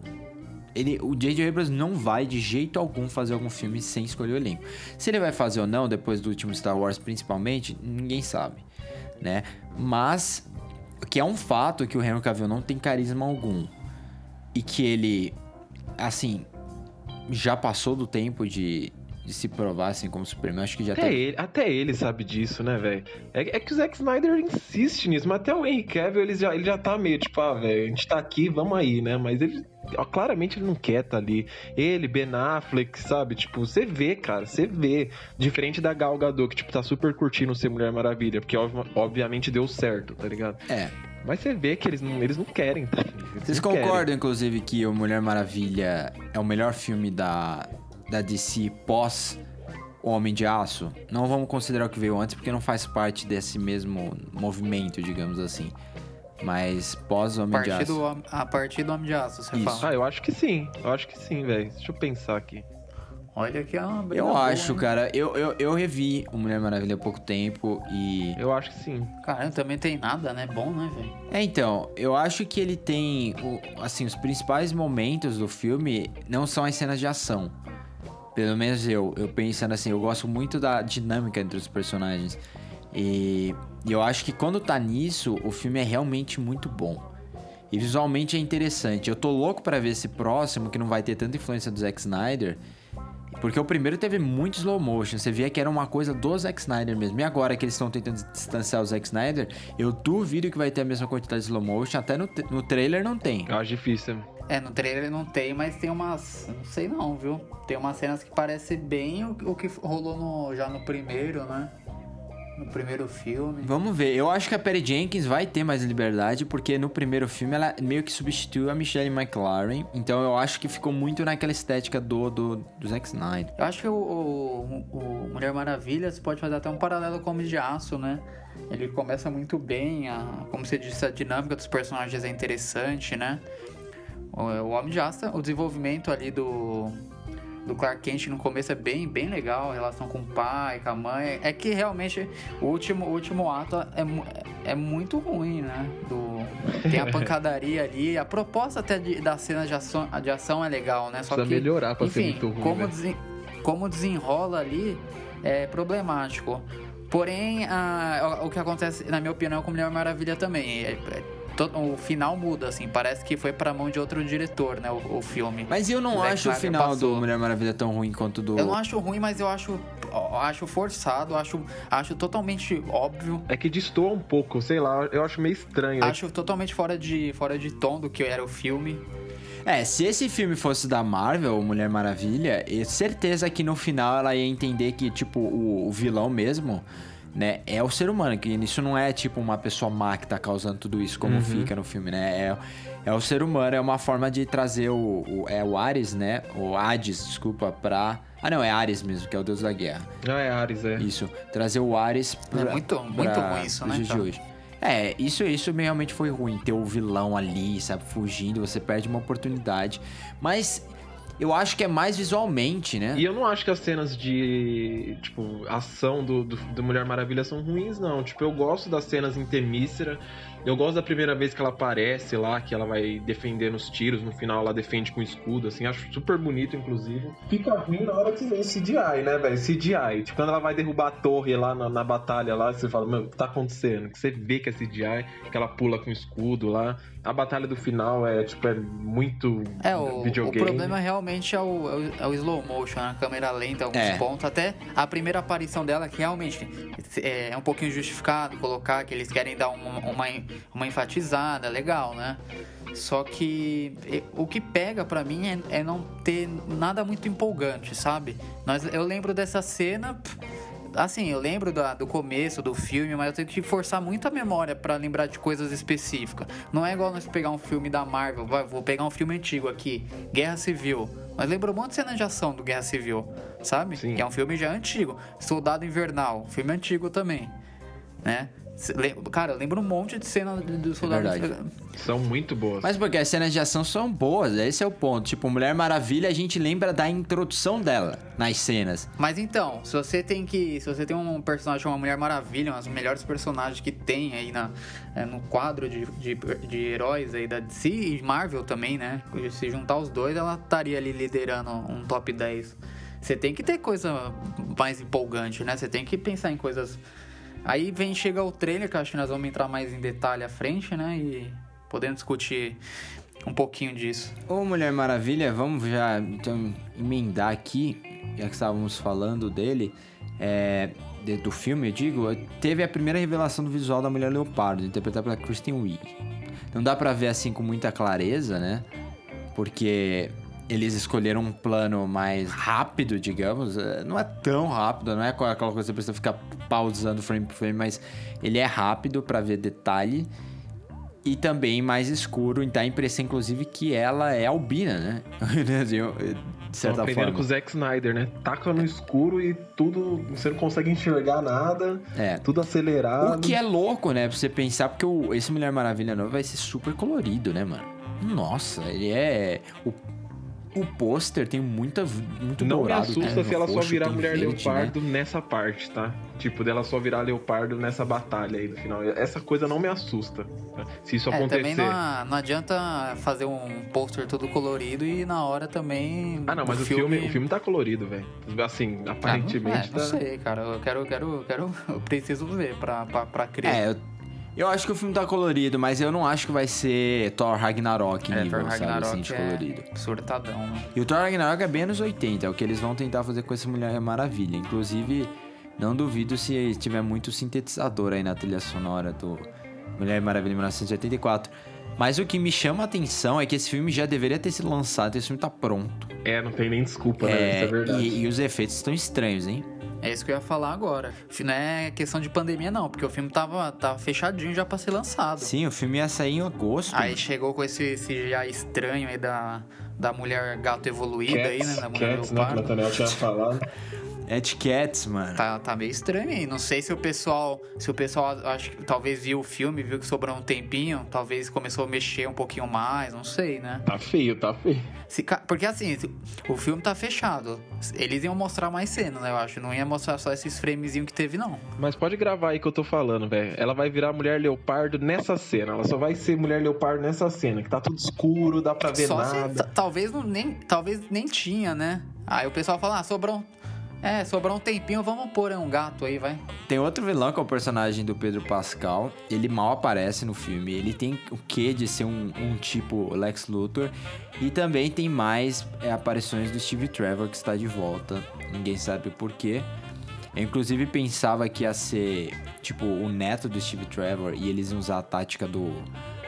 Speaker 1: Ele, o J.J. Abrams não vai de jeito algum fazer algum filme sem escolher o elenco. Se ele vai fazer ou não, depois do último Star Wars principalmente, ninguém sabe, né? Mas, que é um fato que o Henry Cavill não tem carisma algum. E que ele, assim, já passou do tempo de, de se provar assim como Superman. Acho que já
Speaker 3: Até
Speaker 1: teve...
Speaker 3: ele, até ele sabe disso, né, velho? É, é que o Zack Snyder insiste nisso, mas até o Henry Cavill ele já, ele já tá meio tipo, ah, velho, a gente tá aqui, vamos aí, né? Mas ele, ó, claramente ele não quer tá ali. Ele, Ben Affleck, sabe? Tipo, você vê, cara, você vê. Diferente da Gal Gadot, que, tipo, tá super curtindo ser Mulher Maravilha, porque ob- obviamente deu certo, tá ligado?
Speaker 1: É.
Speaker 3: Mas você vê que eles não, eles não querem, tá? Eles
Speaker 1: Vocês
Speaker 3: não querem.
Speaker 1: concordam, inclusive, que o Mulher Maravilha é o melhor filme da, da DC pós Homem de Aço? Não vamos considerar o que veio antes, porque não faz parte desse mesmo movimento, digamos assim. Mas pós Homem de Aço.
Speaker 2: do, a partir do Homem de Aço, você
Speaker 1: Isso.
Speaker 2: fala.
Speaker 3: Ah, eu acho que sim. Eu acho que sim, velho. Deixa eu pensar aqui.
Speaker 2: Olha que é uma
Speaker 1: Eu
Speaker 2: boa,
Speaker 1: acho,
Speaker 2: hein?
Speaker 1: cara. Eu, eu, eu revi o Mulher Maravilha há pouco tempo e.
Speaker 3: Eu acho que sim.
Speaker 2: Cara, também tem nada, né? Bom, né, velho?
Speaker 1: É, então, eu acho que ele tem. o- assim, os principais momentos do filme não são as cenas de ação. Pelo menos eu, eu pensando assim, eu gosto muito da dinâmica entre os personagens. E, eu acho que quando tá nisso, o filme é realmente muito bom. E visualmente é interessante. Eu tô louco pra ver esse próximo, que não vai ter tanta influência do Zack Snyder. Porque o primeiro teve muito slow motion. Você via que era uma coisa do Zack Snyder mesmo. E agora que eles estão tentando distanciar o Zack Snyder, eu duvido que vai ter a mesma quantidade de slow motion. Até no, no trailer não tem.
Speaker 3: Eu acho difícil.
Speaker 2: É, no trailer não tem, mas tem umas. Não sei não, viu? Tem umas cenas que parece bem o, o que rolou no- já no primeiro, né? No primeiro filme.
Speaker 1: Vamos ver. Eu acho que a Perry Jenkins vai ter mais liberdade, porque no primeiro filme ela meio que substituiu a Michelle McLaren. Então eu acho que ficou muito naquela estética do, do, do Zack Snyder.
Speaker 2: Eu acho que o, o- o Mulher Maravilha você pode fazer até um paralelo com o Homem de Aço, né? Ele começa muito bem, a, como você disse, a dinâmica dos personagens é interessante, né? O, Homem de Aço, o desenvolvimento ali do, do Clark Kent no começo é bem, bem legal, a relação com o pai, com a mãe. É que realmente o último, o último ato é, é muito ruim, né? Do, tem a pancadaria ali, a proposta até de, das cenas de ação, de ação é legal, né? Só
Speaker 3: Precisa
Speaker 2: que,
Speaker 3: melhorar pra ser
Speaker 2: enfim,
Speaker 3: muito ruim,
Speaker 2: como,
Speaker 3: né?
Speaker 2: desen- como desenrola ali é problemático. Porém, a- o que acontece, na minha opinião, com Mulher Maravilha também. é- é- o final muda, assim. Parece que foi pra mão de outro diretor, né? O, o filme.
Speaker 1: Mas eu não
Speaker 2: Zack
Speaker 1: acho o final
Speaker 2: passou.
Speaker 1: do Mulher Maravilha tão ruim quanto do.
Speaker 2: Eu não acho ruim, mas eu acho, acho forçado, acho, acho totalmente óbvio.
Speaker 3: É que destoa um pouco, sei lá, eu acho meio estranho.
Speaker 2: Acho totalmente fora de, fora de tom do que era o filme.
Speaker 1: É, se esse filme fosse da Marvel, Mulher Maravilha, é certeza que no final ela ia entender que, tipo, o, o vilão mesmo, né, é o ser humano, que isso não é, tipo, uma pessoa má que tá causando tudo isso, como fica no filme, né? É, é o ser humano, é uma forma de trazer o, o- é o Ares, né? O Hades, desculpa, pra... Ah, não, é Ares mesmo, que é o deus da guerra.
Speaker 3: Ah, é Ares, é.
Speaker 1: Isso, trazer o Ares pra,
Speaker 2: É muito- muito
Speaker 1: pra-
Speaker 2: ruim isso, né,
Speaker 1: dias de hoje. É, isso, isso realmente foi ruim, ter o vilão ali, sabe, fugindo, você perde uma oportunidade. Mas eu acho que é mais visualmente, né?
Speaker 3: E eu não acho que as cenas de, tipo, ação do, do, do Mulher Maravilha são ruins, não. Tipo, eu gosto das cenas em Temícera. Eu gosto da primeira vez que ela aparece lá, que ela vai defender nos tiros. No final ela defende com escudo, assim. Acho super bonito, inclusive. Fica ruim na hora que vem CGI, né, velho? CGI. Tipo, quando ela vai derrubar a torre lá na, na batalha lá, você fala, meu, o que tá acontecendo? Que você vê que é CGI, que ela pula com escudo lá. A batalha do final é, tipo, é muito
Speaker 2: É, o, o
Speaker 3: videogame.
Speaker 2: problema realmente realmente é o, é o, é o slow motion, a câmera lenta, alguns
Speaker 1: É.
Speaker 2: pontos. Até a primeira aparição dela, que realmente é, é um pouquinho justificado colocar, que eles querem dar uma, uma, uma enfatizada, legal, né? Só que o que pega pra mim é, é não ter nada muito empolgante, sabe? Nós, eu lembro dessa cena. Assim, eu lembro da- do começo do filme, mas eu tenho que forçar muito a memória pra lembrar de coisas específicas. Não é igual nós pegar um filme da Marvel, vai, vou pegar um filme antigo aqui, Guerra Civil. Mas lembra um monte de cena de ação do Guerra Civil, sabe?
Speaker 3: Sim.
Speaker 2: Que é um filme já antigo. Soldado Invernal, filme antigo também, né? Cara, eu lembro um monte de cena do do Soldado
Speaker 1: verdade.
Speaker 2: Invernal.
Speaker 3: São muito boas.
Speaker 1: Mas porque as cenas de ação são boas, esse é o ponto. Tipo, Mulher Maravilha, a gente lembra da introdução dela nas cenas.
Speaker 2: Mas então, se você tem que. Se você tem um personagem como a Mulher Maravilha, um dos melhores personagens que tem aí na, é, no quadro de, de, de heróis aí da DC e Marvel também, né? Se juntar os dois, ela estaria ali liderando um top 10. Você tem que ter coisa mais empolgante, né? Você tem que pensar em coisas. Aí vem, chega o trailer, que acho que nós vamos entrar mais em detalhe à frente, né? E podemos discutir um pouquinho disso.
Speaker 1: Ô Mulher Maravilha, vamos já então emendar aqui, já que estávamos falando dele, é, do filme, eu digo, teve a primeira revelação do visual da Mulher Leopardo, interpretada pela Kristen Wiig. Não dá pra ver assim com muita clareza, né? Porque eles escolheram um plano mais rápido, digamos. É, Não é tão rápido, não é aquela coisa que você precisa ficar pausando frame por frame, mas ele é rápido pra ver detalhe. E também mais escuro, dá a impressão, inclusive, que ela é albina, né? De certa
Speaker 3: aprendendo
Speaker 1: forma.
Speaker 3: com o Zack Snyder, né? Taca no escuro e tudo. Você não consegue enxergar nada.
Speaker 1: É.
Speaker 3: Tudo acelerado.
Speaker 1: O que é louco, né? Pra você pensar, porque o- esse Mulher Maravilha novo vai ser super colorido, né, mano? Nossa, ele é. O, o pôster tem muita, muito
Speaker 3: Não me
Speaker 1: dourado.
Speaker 3: assusta
Speaker 1: tem
Speaker 3: se ela só virar mulher
Speaker 1: verde, né?
Speaker 3: leopardo nessa parte, tá? Tipo, dela só virar leopardo nessa batalha aí do final. Essa coisa não me assusta. tá? Se isso
Speaker 2: É, também
Speaker 3: acontecer.
Speaker 2: não, não adianta fazer um pôster todo colorido e na hora também.
Speaker 3: Ah, não, mas o filme, o filme tá colorido, velho. Assim,
Speaker 2: Ah, não-
Speaker 3: aparentemente
Speaker 2: é,
Speaker 3: tá.
Speaker 2: Não sei, cara. Eu quero, quero, eu quero. Eu preciso ver pra, pra, pra crer.
Speaker 1: É, eu, eu acho que o filme tá colorido, mas eu não acho que vai ser Thor Ragnarok
Speaker 2: É,
Speaker 1: nível,
Speaker 2: Thor
Speaker 1: sabe,
Speaker 2: Ragnarok
Speaker 1: assim, de
Speaker 2: é
Speaker 1: colorido.
Speaker 2: surtadão, né?
Speaker 1: E o Thor Ragnarok é bem anos 80, é o que eles vão tentar fazer com essa Mulher Maravilha. Inclusive, não duvido se tiver muito sintetizador aí na trilha sonora do Mulher Maravilha 1984. Mas o que me chama a atenção é que esse filme já deveria ter sido lançado, esse filme tá pronto.
Speaker 3: É, não tem nem desculpa, né?
Speaker 1: É,
Speaker 3: Isso é verdade.
Speaker 1: e, e os efeitos estão estranhos, hein?
Speaker 2: É isso que eu ia falar agora. Não é questão de pandemia, não, porque o filme tava, tava fechadinho já pra ser lançado.
Speaker 1: Sim, o filme ia sair em agosto.
Speaker 2: Aí chegou com esse CGI estranho aí da, da mulher gato evoluída aí, né? Da mulher
Speaker 3: Cats, né? Que o. Nathaniel tinha falado.
Speaker 1: Cats, mano.
Speaker 2: Tá, tá meio estranho aí. Não sei se o pessoal. Se o pessoal acho que talvez viu o filme, viu que sobrou um tempinho, talvez começou a mexer um pouquinho mais, não sei, né?
Speaker 3: Tá feio, tá feio.
Speaker 2: Se porque assim, se- o filme tá fechado. Eles iam mostrar mais cenas, né? Eu acho. Não ia mostrar só esses framezinhos que teve, não.
Speaker 3: Mas pode gravar aí que eu tô falando, velho. Ela vai virar mulher leopardo nessa cena. Ela só vai ser mulher leopardo nessa cena, que tá tudo escuro, dá pra ver
Speaker 2: Só se
Speaker 3: nada.
Speaker 2: ta- talvez não, nem, talvez nem tinha, né? Aí o pessoal fala, ah, sobrou. É, sobrou um tempinho, vamos pôr um gato aí, vai.
Speaker 1: Tem outro vilão que é o personagem do Pedro Pascal. Ele mal aparece no filme. Ele tem o quê de ser um, um tipo Lex Luthor. E também tem mais é, aparições do Steve Trevor que está de volta. Ninguém sabe por quê. Eu inclusive pensava que ia ser tipo o neto do Steve Trevor e eles iam usar a tática do,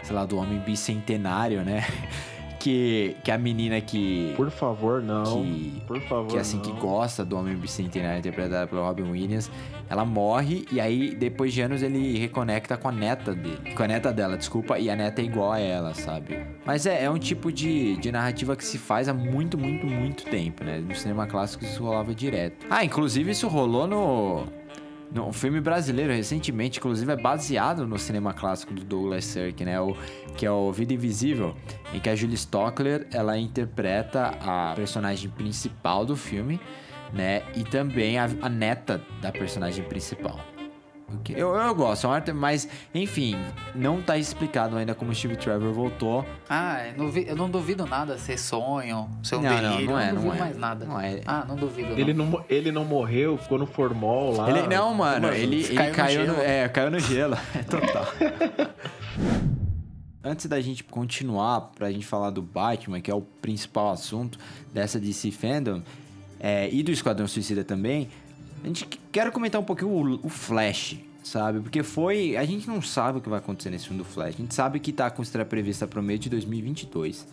Speaker 1: sei lá, do homem bicentenário, né? Que, que a menina que.
Speaker 3: Por favor, não.
Speaker 1: Que-
Speaker 3: Por favor.
Speaker 1: que assim,
Speaker 3: não.
Speaker 1: que gosta do Homem Bicentenário, interpretada pelo Robin Williams, ela morre e aí, depois de anos, ele reconecta com a neta dele. Com a neta dela, desculpa, e a neta é igual a ela, sabe? Mas é, é um tipo de, de narrativa que se faz há muito, muito, muito tempo, né? No cinema clássico isso rolava direto. Ah, inclusive isso rolou no. No filme brasileiro, recentemente, inclusive é baseado no cinema clássico do Douglas Sirk, né? O, que é o Vida Invisível, em que a Julie Stockler, ela interpreta a personagem principal do filme, né? E também a, a neta da personagem principal. Eu, eu gosto, é uma arte, mas, enfim, não tá explicado ainda como o Steve Trevor voltou.
Speaker 2: Ah, é, não vi- eu não duvido nada ser sonho, ser um
Speaker 1: Não, não,
Speaker 2: delírio,
Speaker 1: não é,
Speaker 2: eu
Speaker 1: não
Speaker 2: duvido
Speaker 1: é.
Speaker 2: mais nada.
Speaker 1: Não é.
Speaker 2: Ah, não duvido.
Speaker 3: Ele
Speaker 2: não.
Speaker 3: não, ele não morreu, ficou no formol lá.
Speaker 1: ele, não, mano,
Speaker 3: Como
Speaker 1: ele, ele
Speaker 2: Caiu no
Speaker 1: caiu, no,
Speaker 2: gelo.
Speaker 1: é, caiu no gelo. É total. Antes da gente continuar, pra gente falar do Batman, que é o principal assunto dessa DC Fandom, é, e do Esquadrão Suicida também, a gente quer comentar um pouquinho o, o Flash, sabe? Porque foi. A gente não sabe o que vai acontecer nesse filme do Flash. A gente sabe que tá com estreia prevista para o mês de 2022.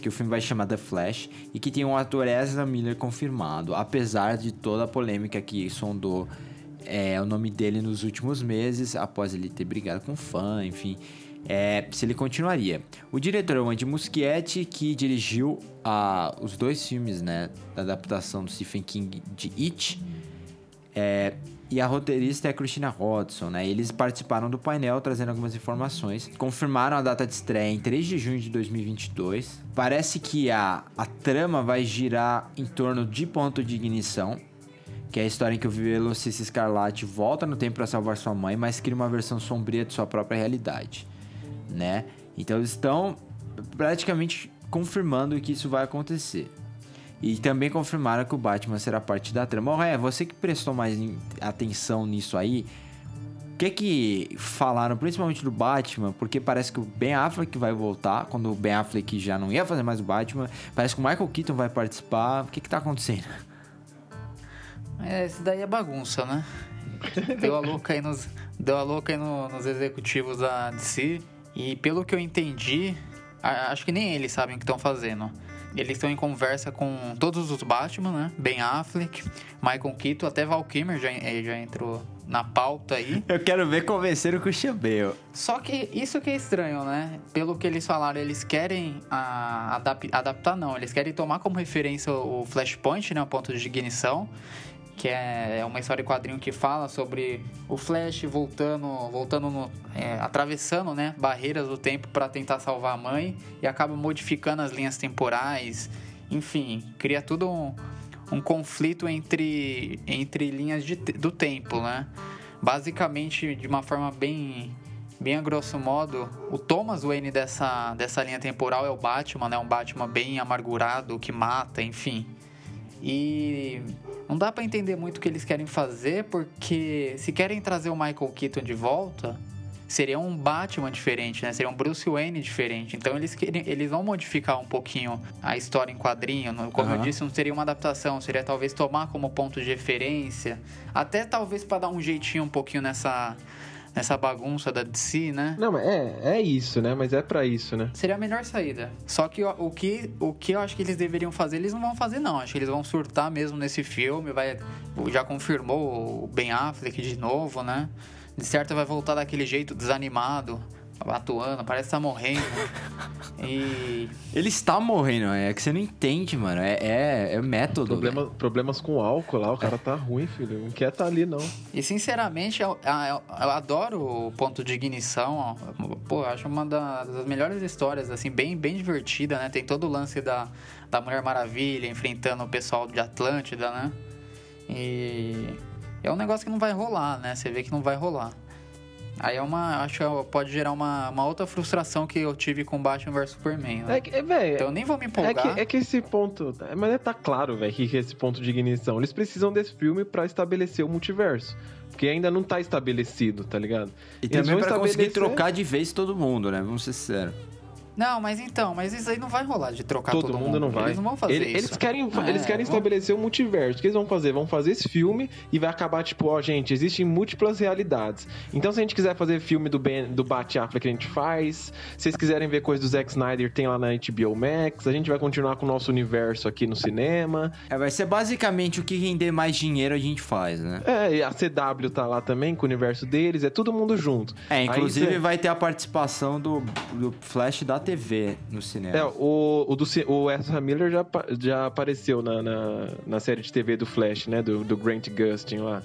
Speaker 1: Que o filme vai chamar The Flash e que tem um ator Ezra Miller confirmado, apesar de toda a polêmica que sondou é, o nome dele nos últimos meses, após ele ter brigado com fã, enfim. É, se ele continuaria. O diretor é o Andy Muschietti, que dirigiu a, os dois filmes, né, da adaptação do Stephen King de It. É, e a roteirista é a Christina Hodson, né? Eles participaram do painel trazendo algumas informações. Confirmaram a data de estreia em 3 de junho de 2022. Parece que a, a trama vai girar em torno de ponto de ignição, que é a história em que o Velocista Escarlate volta no tempo para salvar sua mãe, mas cria uma versão sombria de sua própria realidade né? Então eles estão praticamente confirmando que isso vai acontecer. E também confirmaram que o Batman será parte da trama. é, você que prestou mais atenção nisso aí, o que que falaram principalmente do Batman? Porque parece que o Ben Affleck vai voltar, quando o Ben Affleck já não ia fazer mais o Batman. Parece que o Michael Keaton vai participar. O que que tá acontecendo?
Speaker 2: É, isso daí é bagunça, né? Deu a louca aí nos, deu a louca aí no, nos executivos da DC e pelo que eu entendi, acho que nem eles sabem o que estão fazendo. Eles estão em conversa com todos os Batman, né? Ben Affleck, Michael Keaton, até Val Kilmer já, eh, já entrou na pauta aí.
Speaker 1: Eu quero ver convencer o Christian Bale.
Speaker 2: Só que isso que é estranho, né? Pelo que eles falaram, eles querem a, adap adaptar, não. Eles querem tomar como referência o Flashpoint, né? O ponto de ignição que é, é uma história de quadrinho que fala sobre o Flash voltando, voltando no, é, atravessando né, barreiras do tempo para tentar salvar a mãe e acaba modificando as linhas temporais. Enfim, cria tudo um, um conflito entre, entre linhas de, do tempo, né? Basicamente, de uma forma bem, bem a grosso modo, o Thomas Wayne dessa, dessa linha temporal é o Batman, né? Um Batman bem amargurado, que mata, enfim. E não dá para entender muito o que eles querem fazer, porque se querem trazer o Michael Keaton de volta, seria um Batman diferente, né? Seria um Bruce Wayne diferente. Então eles, querem, eles vão modificar um pouquinho a história em quadrinho. Como uhum. eu disse, não seria uma adaptação, seria talvez tomar como ponto de referência. Até talvez para dar um jeitinho um pouquinho nessa nessa bagunça da DC, né?
Speaker 3: Não, mas é, é isso, né? Mas é para isso, né?
Speaker 2: Seria a melhor saída. Só que o, o que o que eu acho que eles deveriam fazer, eles não vão fazer não. Acho que eles vão surtar mesmo nesse filme, vai já confirmou o Ben Affleck de novo, né? De certo vai voltar daquele jeito desanimado, atuando, parece que tá morrendo. e.
Speaker 1: Ele está morrendo, é que você não entende, mano. É, é, é método.
Speaker 3: Problema, problemas com álcool lá, o cara tá ruim, filho. Não quer tá ali, não.
Speaker 2: E sinceramente, eu, eu, eu adoro o ponto de ignição. Pô, eu acho uma das melhores histórias, assim, bem, bem divertida, né? Tem todo o lance da, da Mulher Maravilha enfrentando o pessoal de Atlântida, né? E. É um negócio que não vai rolar, né? Você vê que não vai rolar. Aí é uma. Acho que pode gerar uma, uma outra frustração que eu tive com Batman vs Superman. Né?
Speaker 3: É que, véio,
Speaker 2: então eu nem vou me empolgar.
Speaker 3: É que, é que esse ponto. Mas é, tá claro, velho, que, que esse ponto de ignição. Eles precisam desse filme para estabelecer o multiverso. Porque ainda não tá estabelecido, tá ligado?
Speaker 1: E, e também pra estabelecer... conseguir trocar de vez todo mundo, né? Vamos ser sinceros.
Speaker 2: Não, mas então, mas isso aí não vai rolar de trocar todo, todo
Speaker 3: mundo.
Speaker 2: mundo.
Speaker 3: não vai.
Speaker 2: Eles não vão fazer
Speaker 3: Ele,
Speaker 2: isso.
Speaker 3: Eles querem, é, eles querem estabelecer o um multiverso. O que eles vão fazer? Vão fazer esse filme e vai acabar, tipo, ó, gente, existem múltiplas realidades. Então, se a gente quiser fazer filme do, ben, do Bat Affleck, a gente faz. Se vocês quiserem ver coisa do Zack Snyder, tem lá na HBO Max. A gente vai continuar com o nosso universo aqui no cinema.
Speaker 1: É, vai ser basicamente o que render mais dinheiro a gente faz, né? É,
Speaker 3: e a CW tá lá também com o universo deles. É todo mundo junto.
Speaker 1: É, inclusive Aí, vai ter a participação do, do Flash da TV no cinema.
Speaker 3: É, o, o, do, o Ezra Miller já, já apareceu na, na, na, série de TV do Flash, né? Do, do Grant Gustin lá.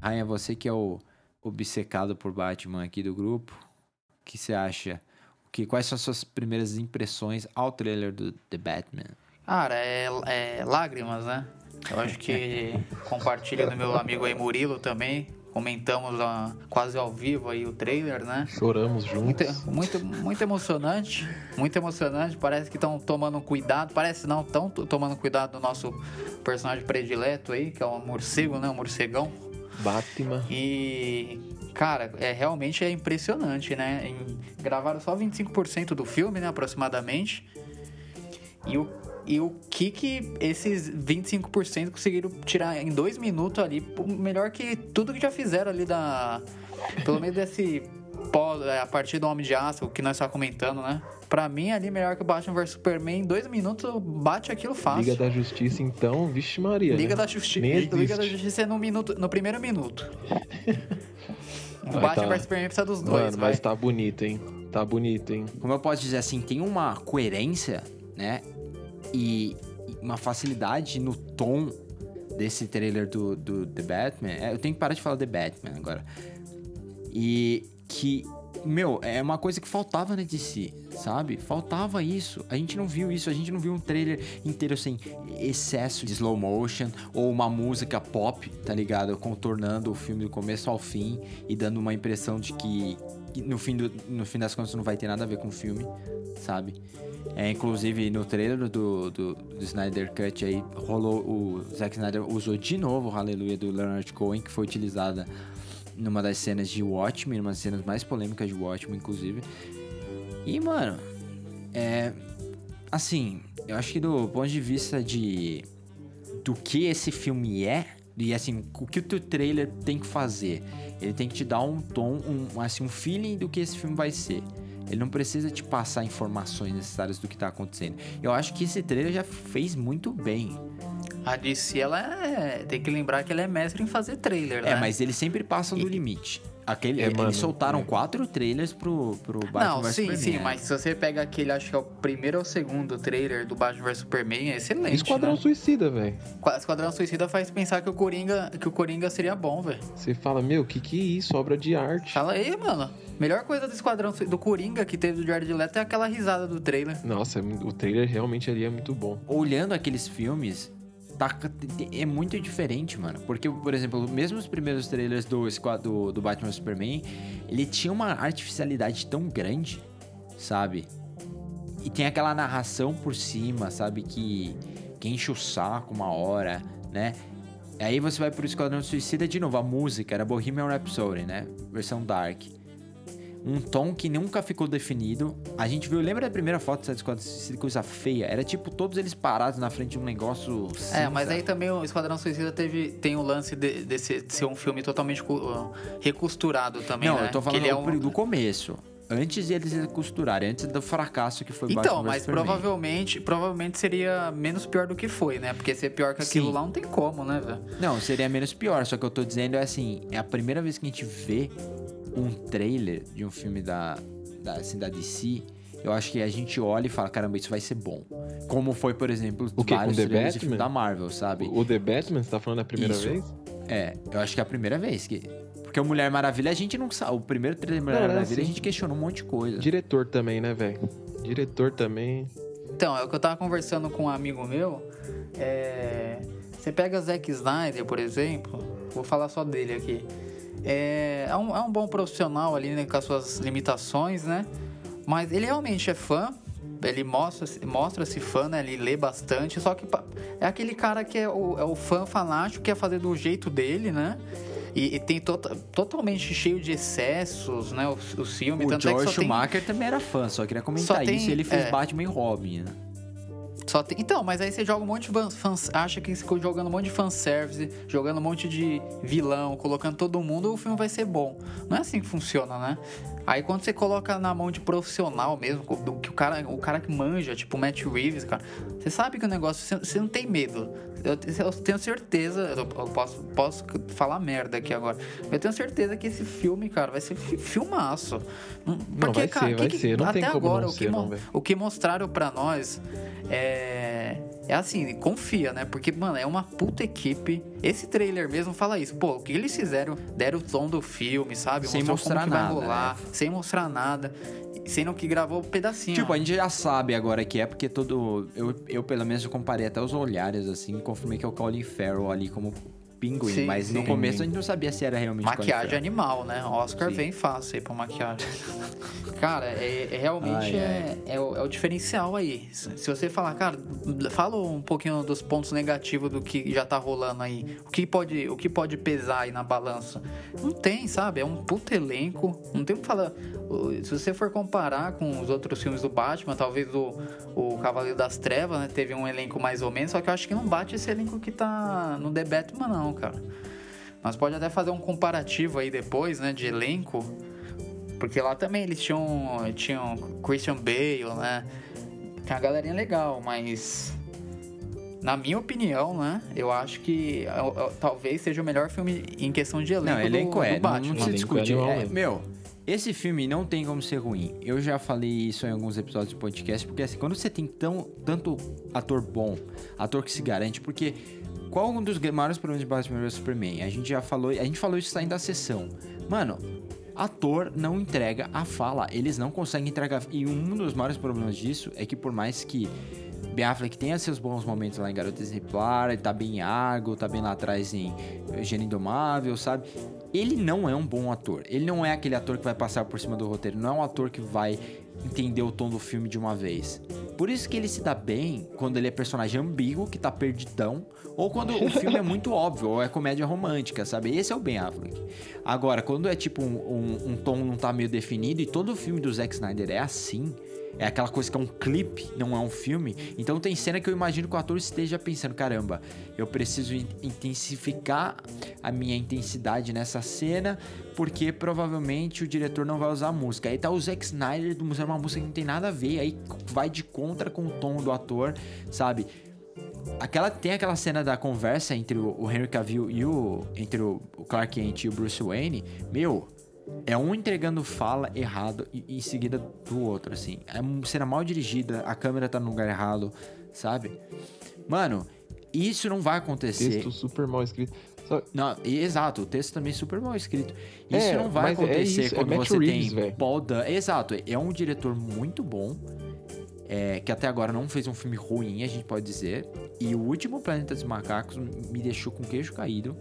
Speaker 1: Rainha, você que é o obcecado por Batman aqui do grupo, o que você acha? Que, quais são as suas primeiras impressões ao trailer do The Batman?
Speaker 2: Cara, é, é lágrimas, né? Eu acho que compartilha do meu amigo aí Murilo também comentamos a, quase ao vivo aí o trailer, né?
Speaker 3: Choramos juntos.
Speaker 2: Muito, muito, muito emocionante, muito emocionante. Parece que estão tomando cuidado, parece não, estão tomando cuidado do nosso personagem predileto aí, que é o morcego, né? O morcegão.
Speaker 3: Batman.
Speaker 2: E Cara, é realmente é impressionante, né? Em, gravaram só 25% do filme, né, aproximadamente. E o, e o que que esses 25% conseguiram tirar em dois minutos ali, melhor que tudo que já fizeram ali da... Pelo menos desse... pós- é, a partir do Homem de Aço, o que nós estamos comentando, né? Pra mim, ali, melhor que o Batman vs Superman, em dois minutos bate aquilo fácil.
Speaker 3: Liga da Justiça, então, vixe Maria.
Speaker 2: Liga
Speaker 3: né?
Speaker 2: da Justiça. Liga da. Justiça é no, minuto, no primeiro minuto. o Batman
Speaker 3: tá.
Speaker 2: vs Superman precisa dos dois,
Speaker 3: Mano,
Speaker 2: vai.
Speaker 3: mas tá bonito, hein? Tá bonito, hein?
Speaker 1: Como eu posso dizer assim, tem uma coerência, né? E uma facilidade no tom desse trailer do, do The Batman. É, eu tenho que parar de falar The Batman agora. E que, meu, é uma coisa que faltava na DC, sabe? Faltava isso. A gente não viu isso, a gente não viu um trailer inteiro sem excesso de slow motion ou uma música pop, tá ligado? Contornando o filme do começo ao fim e dando uma impressão de que, no, fim do, no fim das contas não vai ter nada a ver com o filme, sabe? É, inclusive no trailer do, do, do Snyder Cut aí rolou o Zack Snyder usou de novo o Hallelujah do Leonard Cohen que foi utilizada numa das cenas de Watchmen, uma das cenas mais polêmicas de Watchmen, inclusive. E, mano, é. Assim, eu acho que do ponto de vista de. do que esse filme é, e assim, o que o teu trailer tem que fazer. Ele tem que te dar um tom, um, assim, um feeling do que esse filme vai ser. Ele não precisa te passar informações necessárias do que tá acontecendo. Eu acho que esse trailer já fez muito bem.
Speaker 2: A DC, ela é... Tem que lembrar que ela é mestre em fazer trailer, né?
Speaker 1: É, mas eles sempre passam do limite. Aquele,
Speaker 3: É, mano,
Speaker 1: eles soltaram
Speaker 3: é.
Speaker 1: quatro trailers pro, pro Batman
Speaker 2: Não,
Speaker 1: vs
Speaker 2: sim,
Speaker 1: Superman,
Speaker 2: sim,
Speaker 1: né?
Speaker 2: mas se você pega aquele, acho que é o primeiro ou segundo trailer do Batman vs Superman, é excelente,
Speaker 3: Esquadrão
Speaker 2: né?
Speaker 3: Suicida, velho.
Speaker 2: Qua- Esquadrão Suicida faz pensar que o Coringa, que o Coringa seria bom, velho.
Speaker 3: Você fala, meu, que que é isso? Obra de arte.
Speaker 2: Fala aí, mano. Melhor coisa do Esquadrão do Coringa que teve do Jared Leto é aquela risada do trailer.
Speaker 3: Nossa, o trailer realmente ali é muito bom.
Speaker 1: olhando aqueles filmes, tá, é muito diferente, mano. Porque, por exemplo, mesmo os primeiros trailers do, do, do Batman Superman, ele tinha uma artificialidade tão grande, sabe? E tem aquela narração por cima, sabe? Que, que enche o saco uma hora, né? Aí você vai pro Esquadrão Suicida de novo, a música era Bohemian Rhapsody, né? Versão Dark. Um tom que nunca ficou definido. A gente viu, lembra da primeira foto dessa Esquadrão Suicida, coisa feia? Era tipo todos eles parados na frente de um negócio cinza.
Speaker 2: É, mas aí também o Esquadrão Suicida teve, tem o lance de, desse de ser um filme totalmente uh, recosturado também,
Speaker 1: Não,
Speaker 2: né?
Speaker 1: eu tô falando
Speaker 2: é
Speaker 1: do-
Speaker 2: um...
Speaker 1: do começo. Antes de eles costurarem, antes do fracasso que foi
Speaker 2: Então,
Speaker 1: Batman vs
Speaker 2: mas
Speaker 1: Superman.
Speaker 2: provavelmente, provavelmente seria menos pior do que foi, né? Porque ser pior que aquilo
Speaker 1: Sim.
Speaker 2: lá não tem como, né, velho?
Speaker 1: Não, seria menos pior, só que eu tô dizendo é assim, é a primeira vez que a gente vê um trailer de um filme da, da, assim, da DC, eu acho que a gente olha e fala, caramba, isso vai ser bom. Como foi, por exemplo,
Speaker 3: O com
Speaker 1: vários
Speaker 3: The
Speaker 1: trailers de
Speaker 3: Batman?
Speaker 1: filme da Marvel, sabe?
Speaker 3: O The Batman, você tá falando a primeira
Speaker 1: Isso.
Speaker 3: vez?
Speaker 1: É, eu acho que é a primeira vez que... Porque o Mulher Maravilha, a gente não sabe. O primeiro trailer da Mulher
Speaker 3: é
Speaker 1: Maravilha, a
Speaker 3: assim.
Speaker 1: gente questionou um monte de coisa.
Speaker 3: Diretor também, né, velho? Diretor também.
Speaker 2: Então, é o que eu tava conversando com um amigo meu. É... Você pega Zack Snyder, por exemplo, vou falar só dele aqui. É, é, um, é um bom profissional ali, né, com as suas limitações, né? Mas ele realmente é fã. Ele mostra, mostra-se fã, né? Ele lê bastante. Só que é aquele cara que é o, é o fã fanático, quer fazer do jeito dele, né? E, e tem tota- totalmente cheio de excessos, né? O, o filme.
Speaker 1: O
Speaker 2: tanto é que só tem-
Speaker 1: Schumacher também era fã, só queria comentar
Speaker 2: Só tem-
Speaker 1: isso. Ele fez
Speaker 2: é.
Speaker 1: Batman e Robin, né?
Speaker 2: Só tem- Então, mas aí você joga um monte de fan- fans, acha que ficou jogando um monte de fanservice, jogando um monte de vilão, colocando todo mundo, o filme vai ser bom. Não é assim que funciona, né? Aí quando você coloca na mão de profissional mesmo, do que o cara, o cara que manja, tipo o Matt Reeves, cara, você sabe que o negócio, você, não tem medo. Eu, eu tenho certeza, eu, posso, posso falar merda aqui agora. Eu tenho certeza que esse filme, cara, vai ser fi- filmaço. Não,
Speaker 3: vai ser, vai ser. Não
Speaker 2: até
Speaker 3: tem como
Speaker 2: agora,
Speaker 3: não
Speaker 2: o que,
Speaker 3: ser, não,
Speaker 2: o que mostraram pra nós é. É assim, confia, né? Porque, mano, é uma puta equipe. Esse trailer mesmo fala isso. Pô, o que eles fizeram? Deram o tom do filme, sabe?
Speaker 1: Sem mostrar
Speaker 2: que
Speaker 1: nada,
Speaker 2: rolar,
Speaker 1: né?
Speaker 2: sem mostrar nada. Sendo que gravou um pedacinho.
Speaker 1: Tipo, a gente já sabe agora que é, porque todo. Eu, eu pelo menos, eu comparei até os olhares, assim, e confirmei que é o Colin Farrell ali como Pinguim,
Speaker 2: Sim,
Speaker 1: mas no
Speaker 2: sim.
Speaker 1: começo a gente não sabia se era realmente
Speaker 2: Maquiagem animal, né? Oscar
Speaker 1: Sim.
Speaker 2: vem fácil aí pra maquiagem. Cara, é, é realmente
Speaker 1: Ai,
Speaker 2: é, é o, é o diferencial aí. Se você falar, cara, fala um pouquinho dos pontos negativos do que já tá rolando aí. O que pode, o que pode pesar aí na balança? Não tem, sabe? É um puto elenco. Não tem o que falar. Se você for comparar com os outros filmes do Batman, talvez o, o Cavaleiro das Trevas, né? Teve um elenco mais ou menos, só que eu acho que não bate esse elenco que tá no The Batman, não, cara. Nós pode até fazer um comparativo aí depois, né, de elenco, porque lá também eles tinham, tinham Christian Bale, né? Tem uma galerinha legal, mas na minha opinião, né, eu acho que ó, ó, talvez seja o melhor filme em questão de elenco,
Speaker 1: Não, elenco
Speaker 2: do,
Speaker 1: é,
Speaker 2: do
Speaker 1: não,
Speaker 2: Batman.
Speaker 1: não se
Speaker 3: Elenco
Speaker 1: discute.
Speaker 3: é
Speaker 1: É, meu, esse filme não tem como ser ruim. Eu já falei isso em alguns episódios do podcast, porque assim, quando você tem tão, tanto ator bom, ator que se garante, porque qual um dos maiores problemas de Batman vs Superman? A gente já falou, a gente falou isso saindo da sessão. Mano, ator não entrega a fala, eles não conseguem entregar. E um dos maiores problemas disso é que por mais que Ben Affleck tenha seus bons momentos lá em Garota Exemplar, ele tá bem em Argo, tá bem lá atrás em Gênio Indomável, sabe? Ele não é um bom ator. Ele não é aquele ator que vai passar por cima do roteiro. Não é um ator que vai entender o tom do filme de uma vez. Por isso que ele se dá bem quando ele é personagem ambíguo, que tá perdidão, ou quando o filme é muito óbvio, ou é comédia romântica, sabe? Esse é o Ben Affleck. Agora, quando é tipo um, um, um tom não tá meio definido, e todo filme do Zack Snyder é assim, é aquela coisa que é um clipe, não é um filme. Então tem cena que eu imagino que o ator esteja pensando: caramba, eu preciso in- intensificar a minha intensidade nessa cena, porque provavelmente o diretor não vai usar a música. Aí tá o Zack Snyder usando uma música que não tem nada a ver, aí vai de contra com o tom do ator, sabe? Aquela, tem aquela cena da conversa entre o, Henry Cavill e o. entre o Clark Kent e o Bruce Wayne. Meu, é um entregando fala errado e e em seguida do outro, assim. É uma cena mal dirigida, a câmera tá no lugar errado, sabe? Mano, isso não vai acontecer.
Speaker 3: Texto super mal escrito. Só-
Speaker 1: Não, exato, o texto também é super mal escrito. Isso
Speaker 3: É,
Speaker 1: não vai
Speaker 3: é
Speaker 1: acontecer
Speaker 3: isso, é
Speaker 1: quando
Speaker 3: Matt
Speaker 1: você
Speaker 3: Reeves,
Speaker 1: tem. Paul Dano. Exato, é um diretor muito bom, é, que até agora não fez um filme ruim, a gente pode dizer. E o último Planeta dos Macacos me deixou com o queixo caído,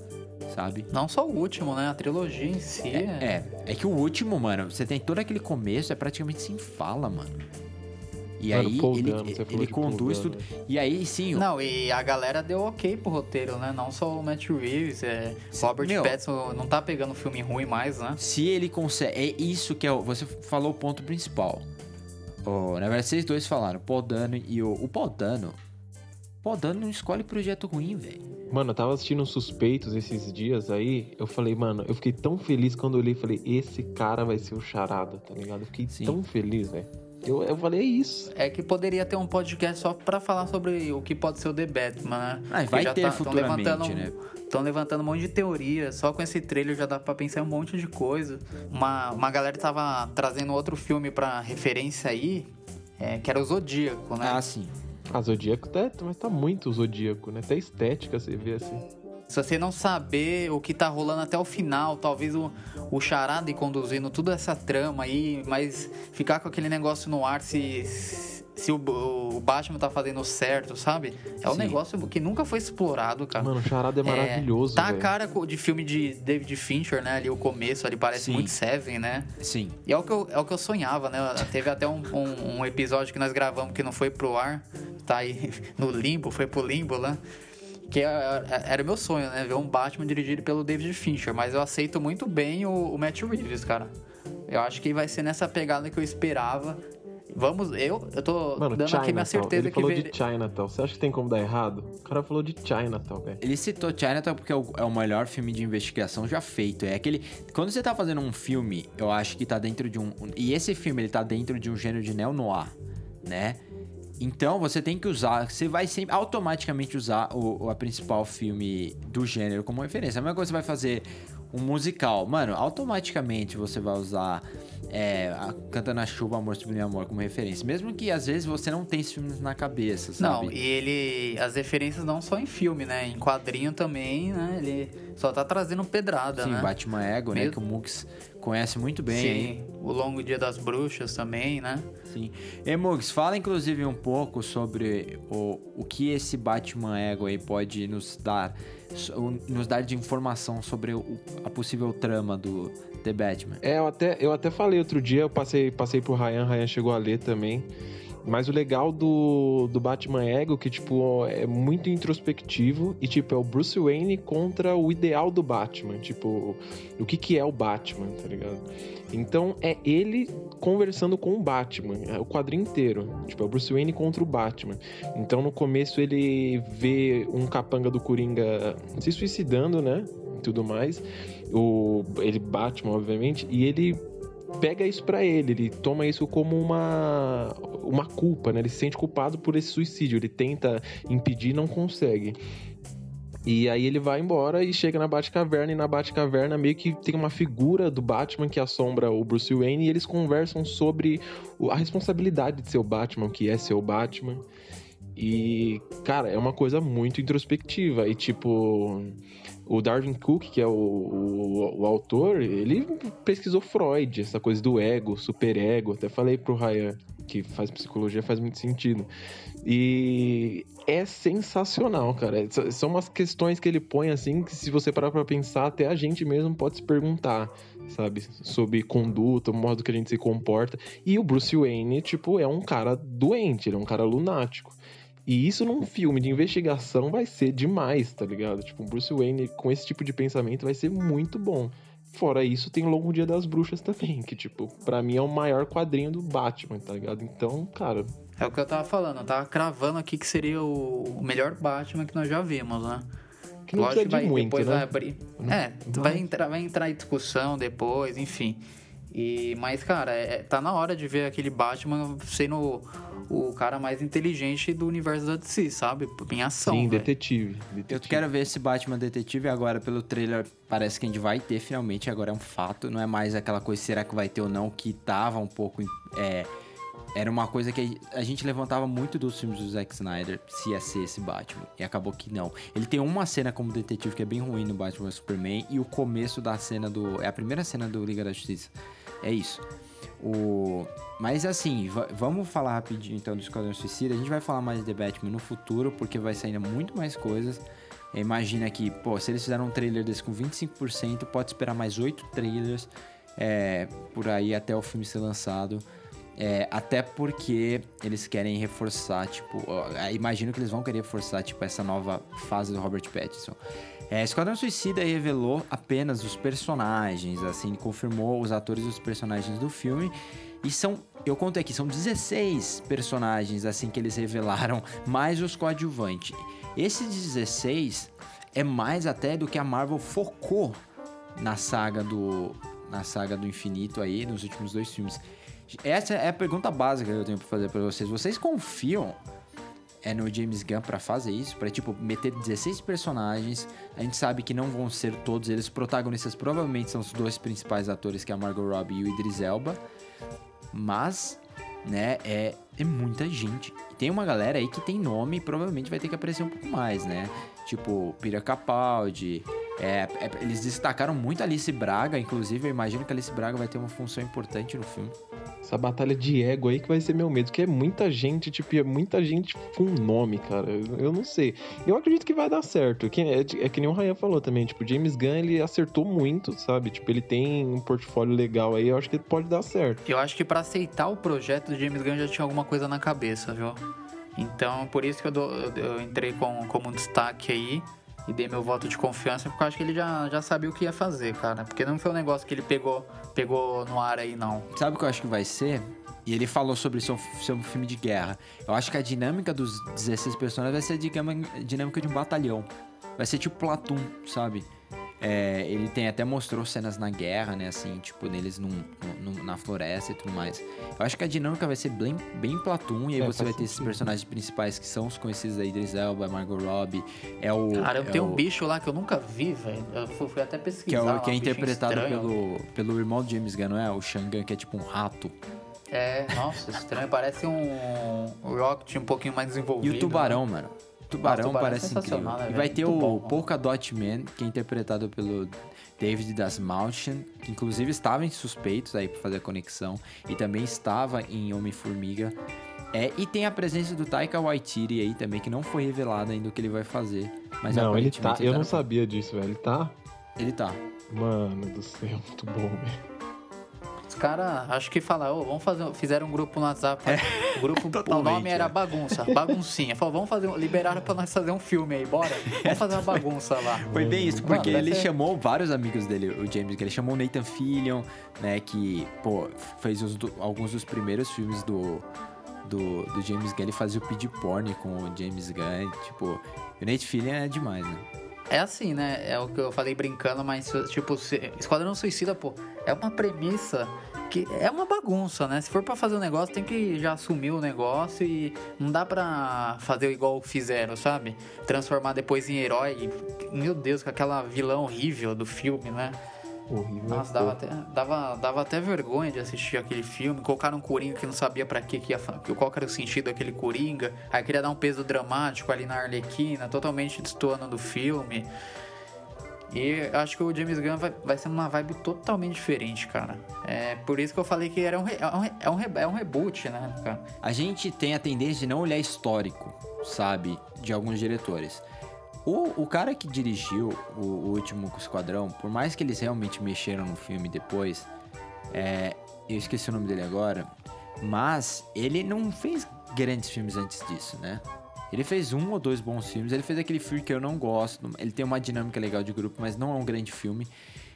Speaker 1: sabe?
Speaker 2: Não só o último, né? A trilogia em si
Speaker 1: É, é, é que o último, mano, você tem todo aquele começo, é praticamente sem fala, mano. E
Speaker 3: Mano,
Speaker 1: aí ele, ele conduz
Speaker 3: Dano.
Speaker 1: tudo. E aí sim, o-
Speaker 2: Não, e a galera deu ok pro roteiro, né? Não só o Matt Reeves, é, Robert
Speaker 1: Meu-
Speaker 2: Pattinson não tá pegando filme ruim mais, né?
Speaker 1: se ele consegue. É isso que é. o- Você falou o ponto principal. Oh, na verdade, vocês dois falaram, Paul Dano e o. O Paul Dano. Paul Dano não escolhe projeto ruim, velho.
Speaker 3: Mano, eu tava assistindo Suspeitos esses dias aí. Eu falei, mano, eu fiquei tão feliz quando eu olhei e falei, esse cara vai ser o charada, tá ligado? Eu fiquei
Speaker 1: Sim.
Speaker 3: tão feliz, velho. Eu, eu falei, é isso.
Speaker 2: É que poderia ter um podcast só pra falar sobre o que pode ser o The Batman, né?
Speaker 1: Ah, vai
Speaker 2: já
Speaker 1: ter
Speaker 2: tão
Speaker 1: futuramente,
Speaker 2: levantando,
Speaker 1: né?
Speaker 2: Estão levantando um monte de teoria. Só com esse trailer já dá pra pensar em um monte de coisa. Uma, uma galera tava trazendo outro filme pra referência aí, é, que era o Zodíaco, né?
Speaker 1: Ah, sim.
Speaker 3: Ah, Zodíaco tá, mas tá muito Zodíaco, né? Até estética você vê assim.
Speaker 2: Se você não saber o que tá rolando até o final, talvez o, o charada ir conduzindo toda essa trama aí, mas ficar com aquele negócio no ar se, se o, o Batman tá fazendo certo, sabe? É um
Speaker 1: Sim.
Speaker 2: negócio que nunca foi explorado, cara.
Speaker 3: Mano, o charada é maravilhoso,
Speaker 2: Tá a
Speaker 3: velho.
Speaker 2: cara de filme de David Fincher, né? Ali o começo, ali parece
Speaker 1: Sim.
Speaker 2: muito Seven, né?
Speaker 1: Sim.
Speaker 2: E é o que eu, é o que eu sonhava, né? Teve até um, um- um episódio que nós gravamos que não foi pro ar, tá aí no limbo, foi pro limbo lá. Que é- era o meu sonho, né? Ver um Batman dirigido pelo David Fincher. Mas eu aceito muito bem o, o Matt Reeves, cara. Eu acho que vai ser nessa pegada que eu esperava. Vamos, eu, eu tô
Speaker 3: Mano,
Speaker 2: dando aqui minha certeza
Speaker 3: Ele
Speaker 2: que
Speaker 3: falou
Speaker 2: ver-
Speaker 3: de Chinatown. Você acha que tem como dar errado? O cara falou de Chinatown, velho.
Speaker 1: Ele citou Chinatown porque é o, é o melhor filme de investigação já feito. É aquele. Quando você tá fazendo um filme, eu acho que tá dentro de um. E esse filme, ele tá dentro de um gênero de neo-noir, né? Então você tem que usar. Você vai sempre automaticamente usar o, a principal filme do gênero como referência. A mesma coisa você vai fazer um musical. Mano, automaticamente você vai usar. É, a Canta na Chuva, Amor Sublime Amor como referência. Mesmo que às vezes você não tenha esses filmes na cabeça, sabe?
Speaker 2: Não, e ele. As referências não só em filme, né? Em quadrinho também, né? Ele só tá trazendo pedrada,
Speaker 1: Sim,
Speaker 2: né?
Speaker 1: Batman Ego, né? Que o Mux conhece muito bem.
Speaker 2: Sim.
Speaker 1: aí.
Speaker 2: o Longo Dia das Bruxas também, né?
Speaker 1: Sim. E Mugs, fala inclusive um pouco sobre o, o que esse Batman Ego aí pode nos dar, nos dar de informação sobre o- a possível trama do The Batman.
Speaker 3: É, eu até, eu até falei outro dia, eu passei, passei pro Ryan, Ryan chegou a ler também. Mas o legal do, do Batman Ego, que, tipo, é muito introspectivo e, tipo, é o Bruce Wayne contra o ideal do Batman. Tipo, o que que é o Batman, tá ligado? Então, é ele conversando com o Batman, é o quadrinho inteiro. Tipo, é o Bruce Wayne contra o Batman. Então, no começo, ele vê um capanga do Coringa se suicidando, né? E tudo mais. O, ele, Batman, obviamente, e ele pega isso pra ele, ele toma isso como uma uma culpa, né? Ele se sente culpado por esse suicídio, ele tenta impedir não consegue. E aí ele vai embora e chega na Batcaverna e na Batcaverna meio que tem uma figura do Batman que assombra o Bruce Wayne e eles conversam sobre a responsabilidade de ser o Batman, que é ser o Batman. E, cara, é uma coisa muito introspectiva. E, tipo, o Darwin Cook, que é o, o, o autor, ele pesquisou Freud, essa coisa do ego, superego. Até falei pro Ryan que faz psicologia, faz muito sentido. E é sensacional, cara. São umas questões que ele põe assim que se você parar pra pensar, até a gente mesmo pode se perguntar, sabe? Sobre conduta, o modo que a gente se comporta. E o Bruce Wayne, tipo, é um cara doente, ele é um cara lunático. E isso num filme de investigação vai ser demais, tá ligado? Tipo, o Bruce Wayne com esse tipo de pensamento vai ser muito bom. Fora isso, tem o Longo Dia das Bruxas também, que, tipo, pra mim é o maior quadrinho do Batman, tá ligado? Então, cara,
Speaker 2: É o que eu tava falando, eu tava cravando aqui que seria o melhor Batman que nós já vimos, né?
Speaker 3: que não
Speaker 2: Lógico
Speaker 3: precisa de muito,
Speaker 2: depois
Speaker 3: né?
Speaker 2: vai abrir. É, vai entrar, vai entrar em discussão depois, enfim. E, mas, cara, é- tá na hora de ver aquele Batman sendo o cara mais inteligente do universo da DC, sabe? Em ação.
Speaker 3: Sim,
Speaker 2: velho.
Speaker 3: detetive.
Speaker 1: Eu
Speaker 3: detetive.
Speaker 1: quero ver esse Batman Detetive agora pelo trailer. Parece que a gente vai ter finalmente, agora é um fato. Não é mais aquela coisa, será que vai ter ou não, que tava um pouco. É, era uma coisa que a gente levantava muito dos filmes do Zack Snyder, se ia ser esse Batman. E acabou que não. Ele tem uma cena como detetive que é bem ruim no Batman Superman. E o começo da cena do. É a primeira cena do Liga da Justiça. É isso. O... Mas assim, va- vamos falar rapidinho então do Esquadrão Suicida. A gente vai falar mais de The Batman no futuro, porque vai sair muito mais coisas. Imagina que, pô, se eles fizeram um trailer desse com 25%, pode esperar mais 8 trailers é, por aí até o filme ser lançado. É, até porque eles querem reforçar, tipo, ó, imagino que eles vão querer reforçar, tipo, essa nova fase do Robert Pattinson. É, Esquadrão Suicida revelou apenas os personagens, assim, confirmou os atores dos personagens do filme. E são, eu contei aqui, são 16 personagens, assim, que eles revelaram, mais os coadjuvantes. Esses 16 é mais até do que a Marvel focou na saga do na saga do infinito aí nos últimos dois filmes. Essa é a pergunta básica que eu tenho pra fazer pra vocês. Vocês confiam é no James Gunn pra fazer isso, Pra tipo meter 16 personagens. A gente sabe que não vão ser todos eles protagonistas, provavelmente são os dois principais atores que é a Margot Robbie e o Idris Elba. Mas, né, é, é muita gente. E tem uma galera aí que tem nome e provavelmente vai ter que aparecer um pouco mais, né? Tipo, Pira Capaldi. É, é, eles destacaram muito a Alice Braga, inclusive eu imagino que a Alice Braga vai ter uma função importante no filme.
Speaker 3: Essa batalha de ego aí que vai ser meu medo, que é muita gente, tipo, é muita gente com nome, cara. Eu, eu não sei. Eu acredito que vai dar certo. Que, é, é que nem o Ryan falou também, tipo, James Gunn, ele acertou muito, sabe? Tipo, ele tem um portfólio legal aí, eu acho que pode dar certo.
Speaker 2: Eu acho que pra aceitar o projeto do James Gunn já tinha alguma coisa na cabeça, viu? Então, por isso que eu, dou- eu- entrei com, como um destaque aí e dei meu voto de confiança, porque eu acho que ele já, já sabia o que ia fazer, cara. Porque não foi um negócio que ele pegou, pegou no ar aí, não.
Speaker 1: Sabe o que eu acho que vai ser? E ele falou sobre ser um, filme de guerra. Eu acho que a dinâmica dos 16 personagens vai ser a dinâmica de um batalhão. Vai ser tipo Platum, sabe? É, ele tem até mostrou cenas na guerra, né? Assim, tipo, neles num, num- na floresta e tudo mais. Eu acho que a dinâmica vai ser bem, bem Platum. E aí
Speaker 3: É,
Speaker 1: você vai ter esses personagens principais que são os conhecidos aí, Idris Elba, Margot Robbie. É o...
Speaker 2: Cara,
Speaker 1: é
Speaker 2: tem um
Speaker 1: o-
Speaker 2: bicho lá que eu nunca vi, velho. Eu fui, fui até pesquisar.
Speaker 1: Que é, o,
Speaker 2: lá,
Speaker 1: que é
Speaker 2: um
Speaker 1: interpretado
Speaker 2: estranho.
Speaker 1: pelo, pelo irmão do James Gunn, não é? O Shangan, que é tipo um rato.
Speaker 2: É, nossa, estranho. Parece um Rocket um pouquinho mais
Speaker 1: E
Speaker 2: desenvolvido.
Speaker 1: o tubarão, mano. Tubarão,
Speaker 2: Tubarão é
Speaker 1: parece incrível.
Speaker 2: sensacional, né,
Speaker 1: e vai ter
Speaker 2: Muito
Speaker 1: o
Speaker 2: bom.
Speaker 1: Polka Dot Man, que é interpretado pelo David Dasmalchian, que inclusive estava em Suspeitos aí pra fazer a conexão, e também estava em Homem-Formiga. É, e tem a presença do Taika Waititi aí também, que não foi revelado ainda o que ele vai fazer. Mas
Speaker 3: não, ele tá. Eu
Speaker 1: tá
Speaker 3: não
Speaker 1: no-
Speaker 3: sabia disso, velho. Ele tá.
Speaker 1: Ele tá.
Speaker 3: Mano do céu, muito bom, velho.
Speaker 2: Os caras, acho que falaram, ô, vamos fazer. Fizeram um grupo no WhatsApp. O grupo, o nome era
Speaker 1: é.
Speaker 2: Bagunça, Baguncinha. Falou, vamos fazer. Liberaram pra nós fazer um filme aí, bora? Vamos fazer uma bagunça lá.
Speaker 1: Foi bem isso,
Speaker 2: Mano,
Speaker 1: porque
Speaker 2: vai
Speaker 1: ele
Speaker 2: ser-
Speaker 1: chamou vários amigos dele, o James Gunn. Ele chamou o Nathan Fillion, né, que, pô, fez do- alguns dos primeiros filmes do, do, do James Gunn. Ele fazia o Pid Porn com o James Gunn, tipo... O Nate Fillion é demais, né?
Speaker 2: É assim, né? É o que eu falei brincando, mas, tipo, Esquadrão Suicida, pô, é uma premissa que é uma bagunça, né? Se for pra fazer um negócio, tem que já assumir o negócio e não dá pra fazer igual fizeram, sabe? Transformar depois em herói. Meu Deus, com aquela vilã horrível do filme, né?
Speaker 3: Horrível.
Speaker 2: Nossa, dava até, dava, dava até vergonha de assistir aquele filme. Colocaram um Coringa que não sabia pra quê, que ia, qual que era o sentido daquele Coringa. Aí queria dar um peso dramático ali na Arlequina, totalmente destoando do filme. E acho que o James Gunn vai, vai ser uma vibe totalmente diferente, cara. É por isso que eu falei que era um, é um, é um, é um reboot, né, cara?
Speaker 1: A gente tem a tendência de não olhar histórico, sabe? De alguns diretores. O, o cara que dirigiu o, o último Esquadrão, por mais que eles realmente mexeram no filme depois, é, eu esqueci o nome dele agora, mas ele não fez grandes filmes antes disso, né? Ele fez um ou dois bons filmes, ele fez aquele filme que eu não gosto, ele tem uma dinâmica legal de grupo, mas não é um grande filme.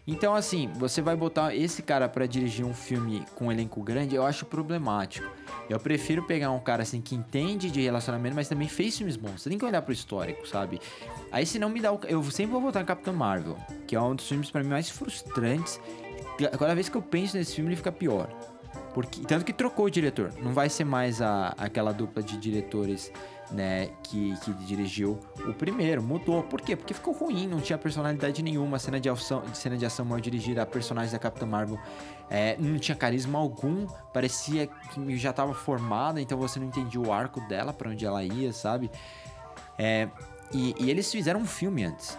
Speaker 1: Então, assim, você vai botar esse cara pra dirigir um filme com um elenco grande, eu acho problemático. Eu prefiro pegar um cara assim que entende de relacionamento, mas também fez filmes bons. Você tem que olhar pro histórico, sabe? Aí se não me dá o. Eu sempre vou votar em Capitão Marvel, que é um dos filmes pra mim mais frustrantes. Cada vez que eu penso nesse filme, ele fica pior. Porque, tanto que trocou o diretor. Não vai ser mais a, aquela dupla de diretores, né, que, que dirigiu o primeiro. Mudou. Por quê? Porque ficou ruim, não tinha personalidade nenhuma. Cena de ação, cena de ação mal dirigida, a personagem da Capitã Marvel é, não tinha carisma algum. Parecia que já estava formada, então você não entendia o arco dela, pra onde ela ia, sabe? É, e, e eles fizeram um filme antes.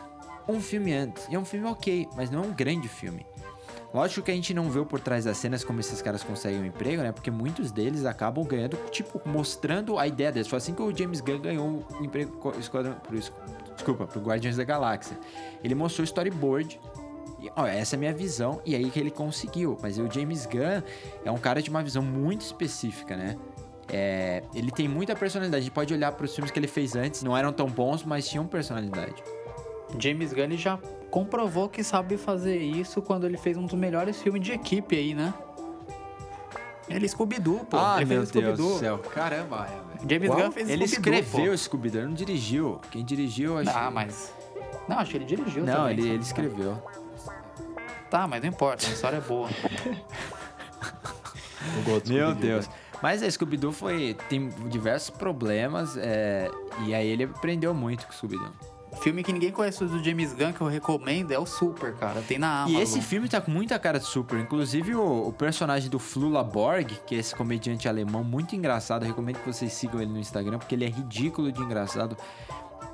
Speaker 1: Um filme antes. E é um filme ok, mas não é um grande filme. Lógico que a gente não vê por trás das cenas como esses caras conseguem um emprego, né? Porque muitos deles acabam ganhando, tipo, mostrando a ideia deles. Foi assim que o James Gunn ganhou o emprego pro, es- desculpa, pro Guardiões da Galáxia. Ele mostrou o storyboard. E, ó, essa é a minha visão, e aí que ele conseguiu. Mas o James Gunn é um cara de uma visão muito específica, né? É, ele tem muita personalidade. A gente pode olhar para os filmes que ele fez antes, não eram tão bons, mas tinham personalidade.
Speaker 2: James Gunn já comprovou que sabe fazer isso quando ele fez um dos melhores filmes de equipe aí, né? Ele Scooby-Doo, pô.
Speaker 1: ah,
Speaker 2: ele
Speaker 1: meu
Speaker 2: fez o
Speaker 1: Deus do céu. Caramba, é, velho.
Speaker 2: James
Speaker 3: Qual?
Speaker 2: Gunn fez
Speaker 1: Ele escreveu Scooby-Doo, ele não dirigiu. Quem dirigiu, acho
Speaker 2: Ah, mas... Não, acho que ele dirigiu
Speaker 1: Não,
Speaker 2: também.
Speaker 1: ele, ele escreveu.
Speaker 2: Tá, mas não importa, a história é boa.
Speaker 3: De
Speaker 1: Meu Deus. Mas a Scooby-Doo foi... Tem diversos problemas, é, e aí ele aprendeu muito com o Scooby-Doo.
Speaker 2: Filme que ninguém conhece do James Gunn, que eu recomendo, é o Super, cara. Tem na Amazon.
Speaker 1: E esse filme tá com muita cara de super. Inclusive o, o personagem do Flula Borg, que é esse comediante alemão muito engraçado. Eu recomendo que vocês sigam ele no Instagram, porque ele é ridículo de engraçado.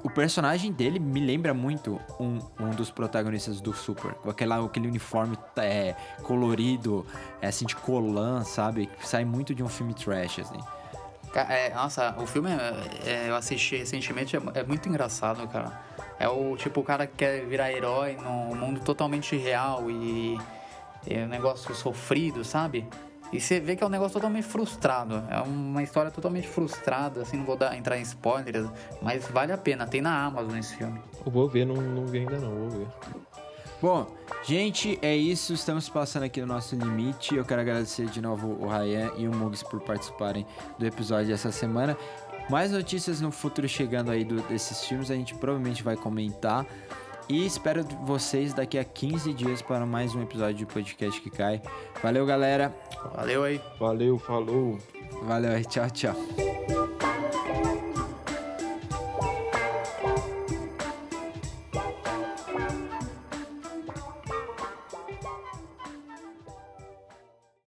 Speaker 1: O personagem dele me lembra muito um, um dos protagonistas do Super. Com aquela, aquele uniforme é, colorido, é, assim, de colã, sabe? Que sai muito de um filme trash, assim.
Speaker 2: É, nossa, o filme é- é, eu assisti recentemente, é, é muito engraçado, cara. É o tipo o cara que quer virar herói num mundo totalmente real e é um negócio sofrido, sabe? E você vê que é um negócio totalmente frustrado. É uma história totalmente frustrada, assim, não vou dar, entrar em spoilers, mas vale a pena. Tem na Amazon esse filme.
Speaker 3: Eu vou ver, não, não vi ainda não, vou ver.
Speaker 1: Bom, gente, é isso. Estamos passando aqui no nosso limite. Eu quero agradecer de novo o Ryan e o Mugs por participarem do episódio dessa semana. Mais notícias no futuro chegando aí do- desses filmes, a gente provavelmente vai comentar. E espero vocês daqui a 15 dias para mais um episódio de podcast que cai. Valeu, galera.
Speaker 2: Valeu aí.
Speaker 3: Valeu, falou.
Speaker 1: Valeu aí. Tchau, tchau.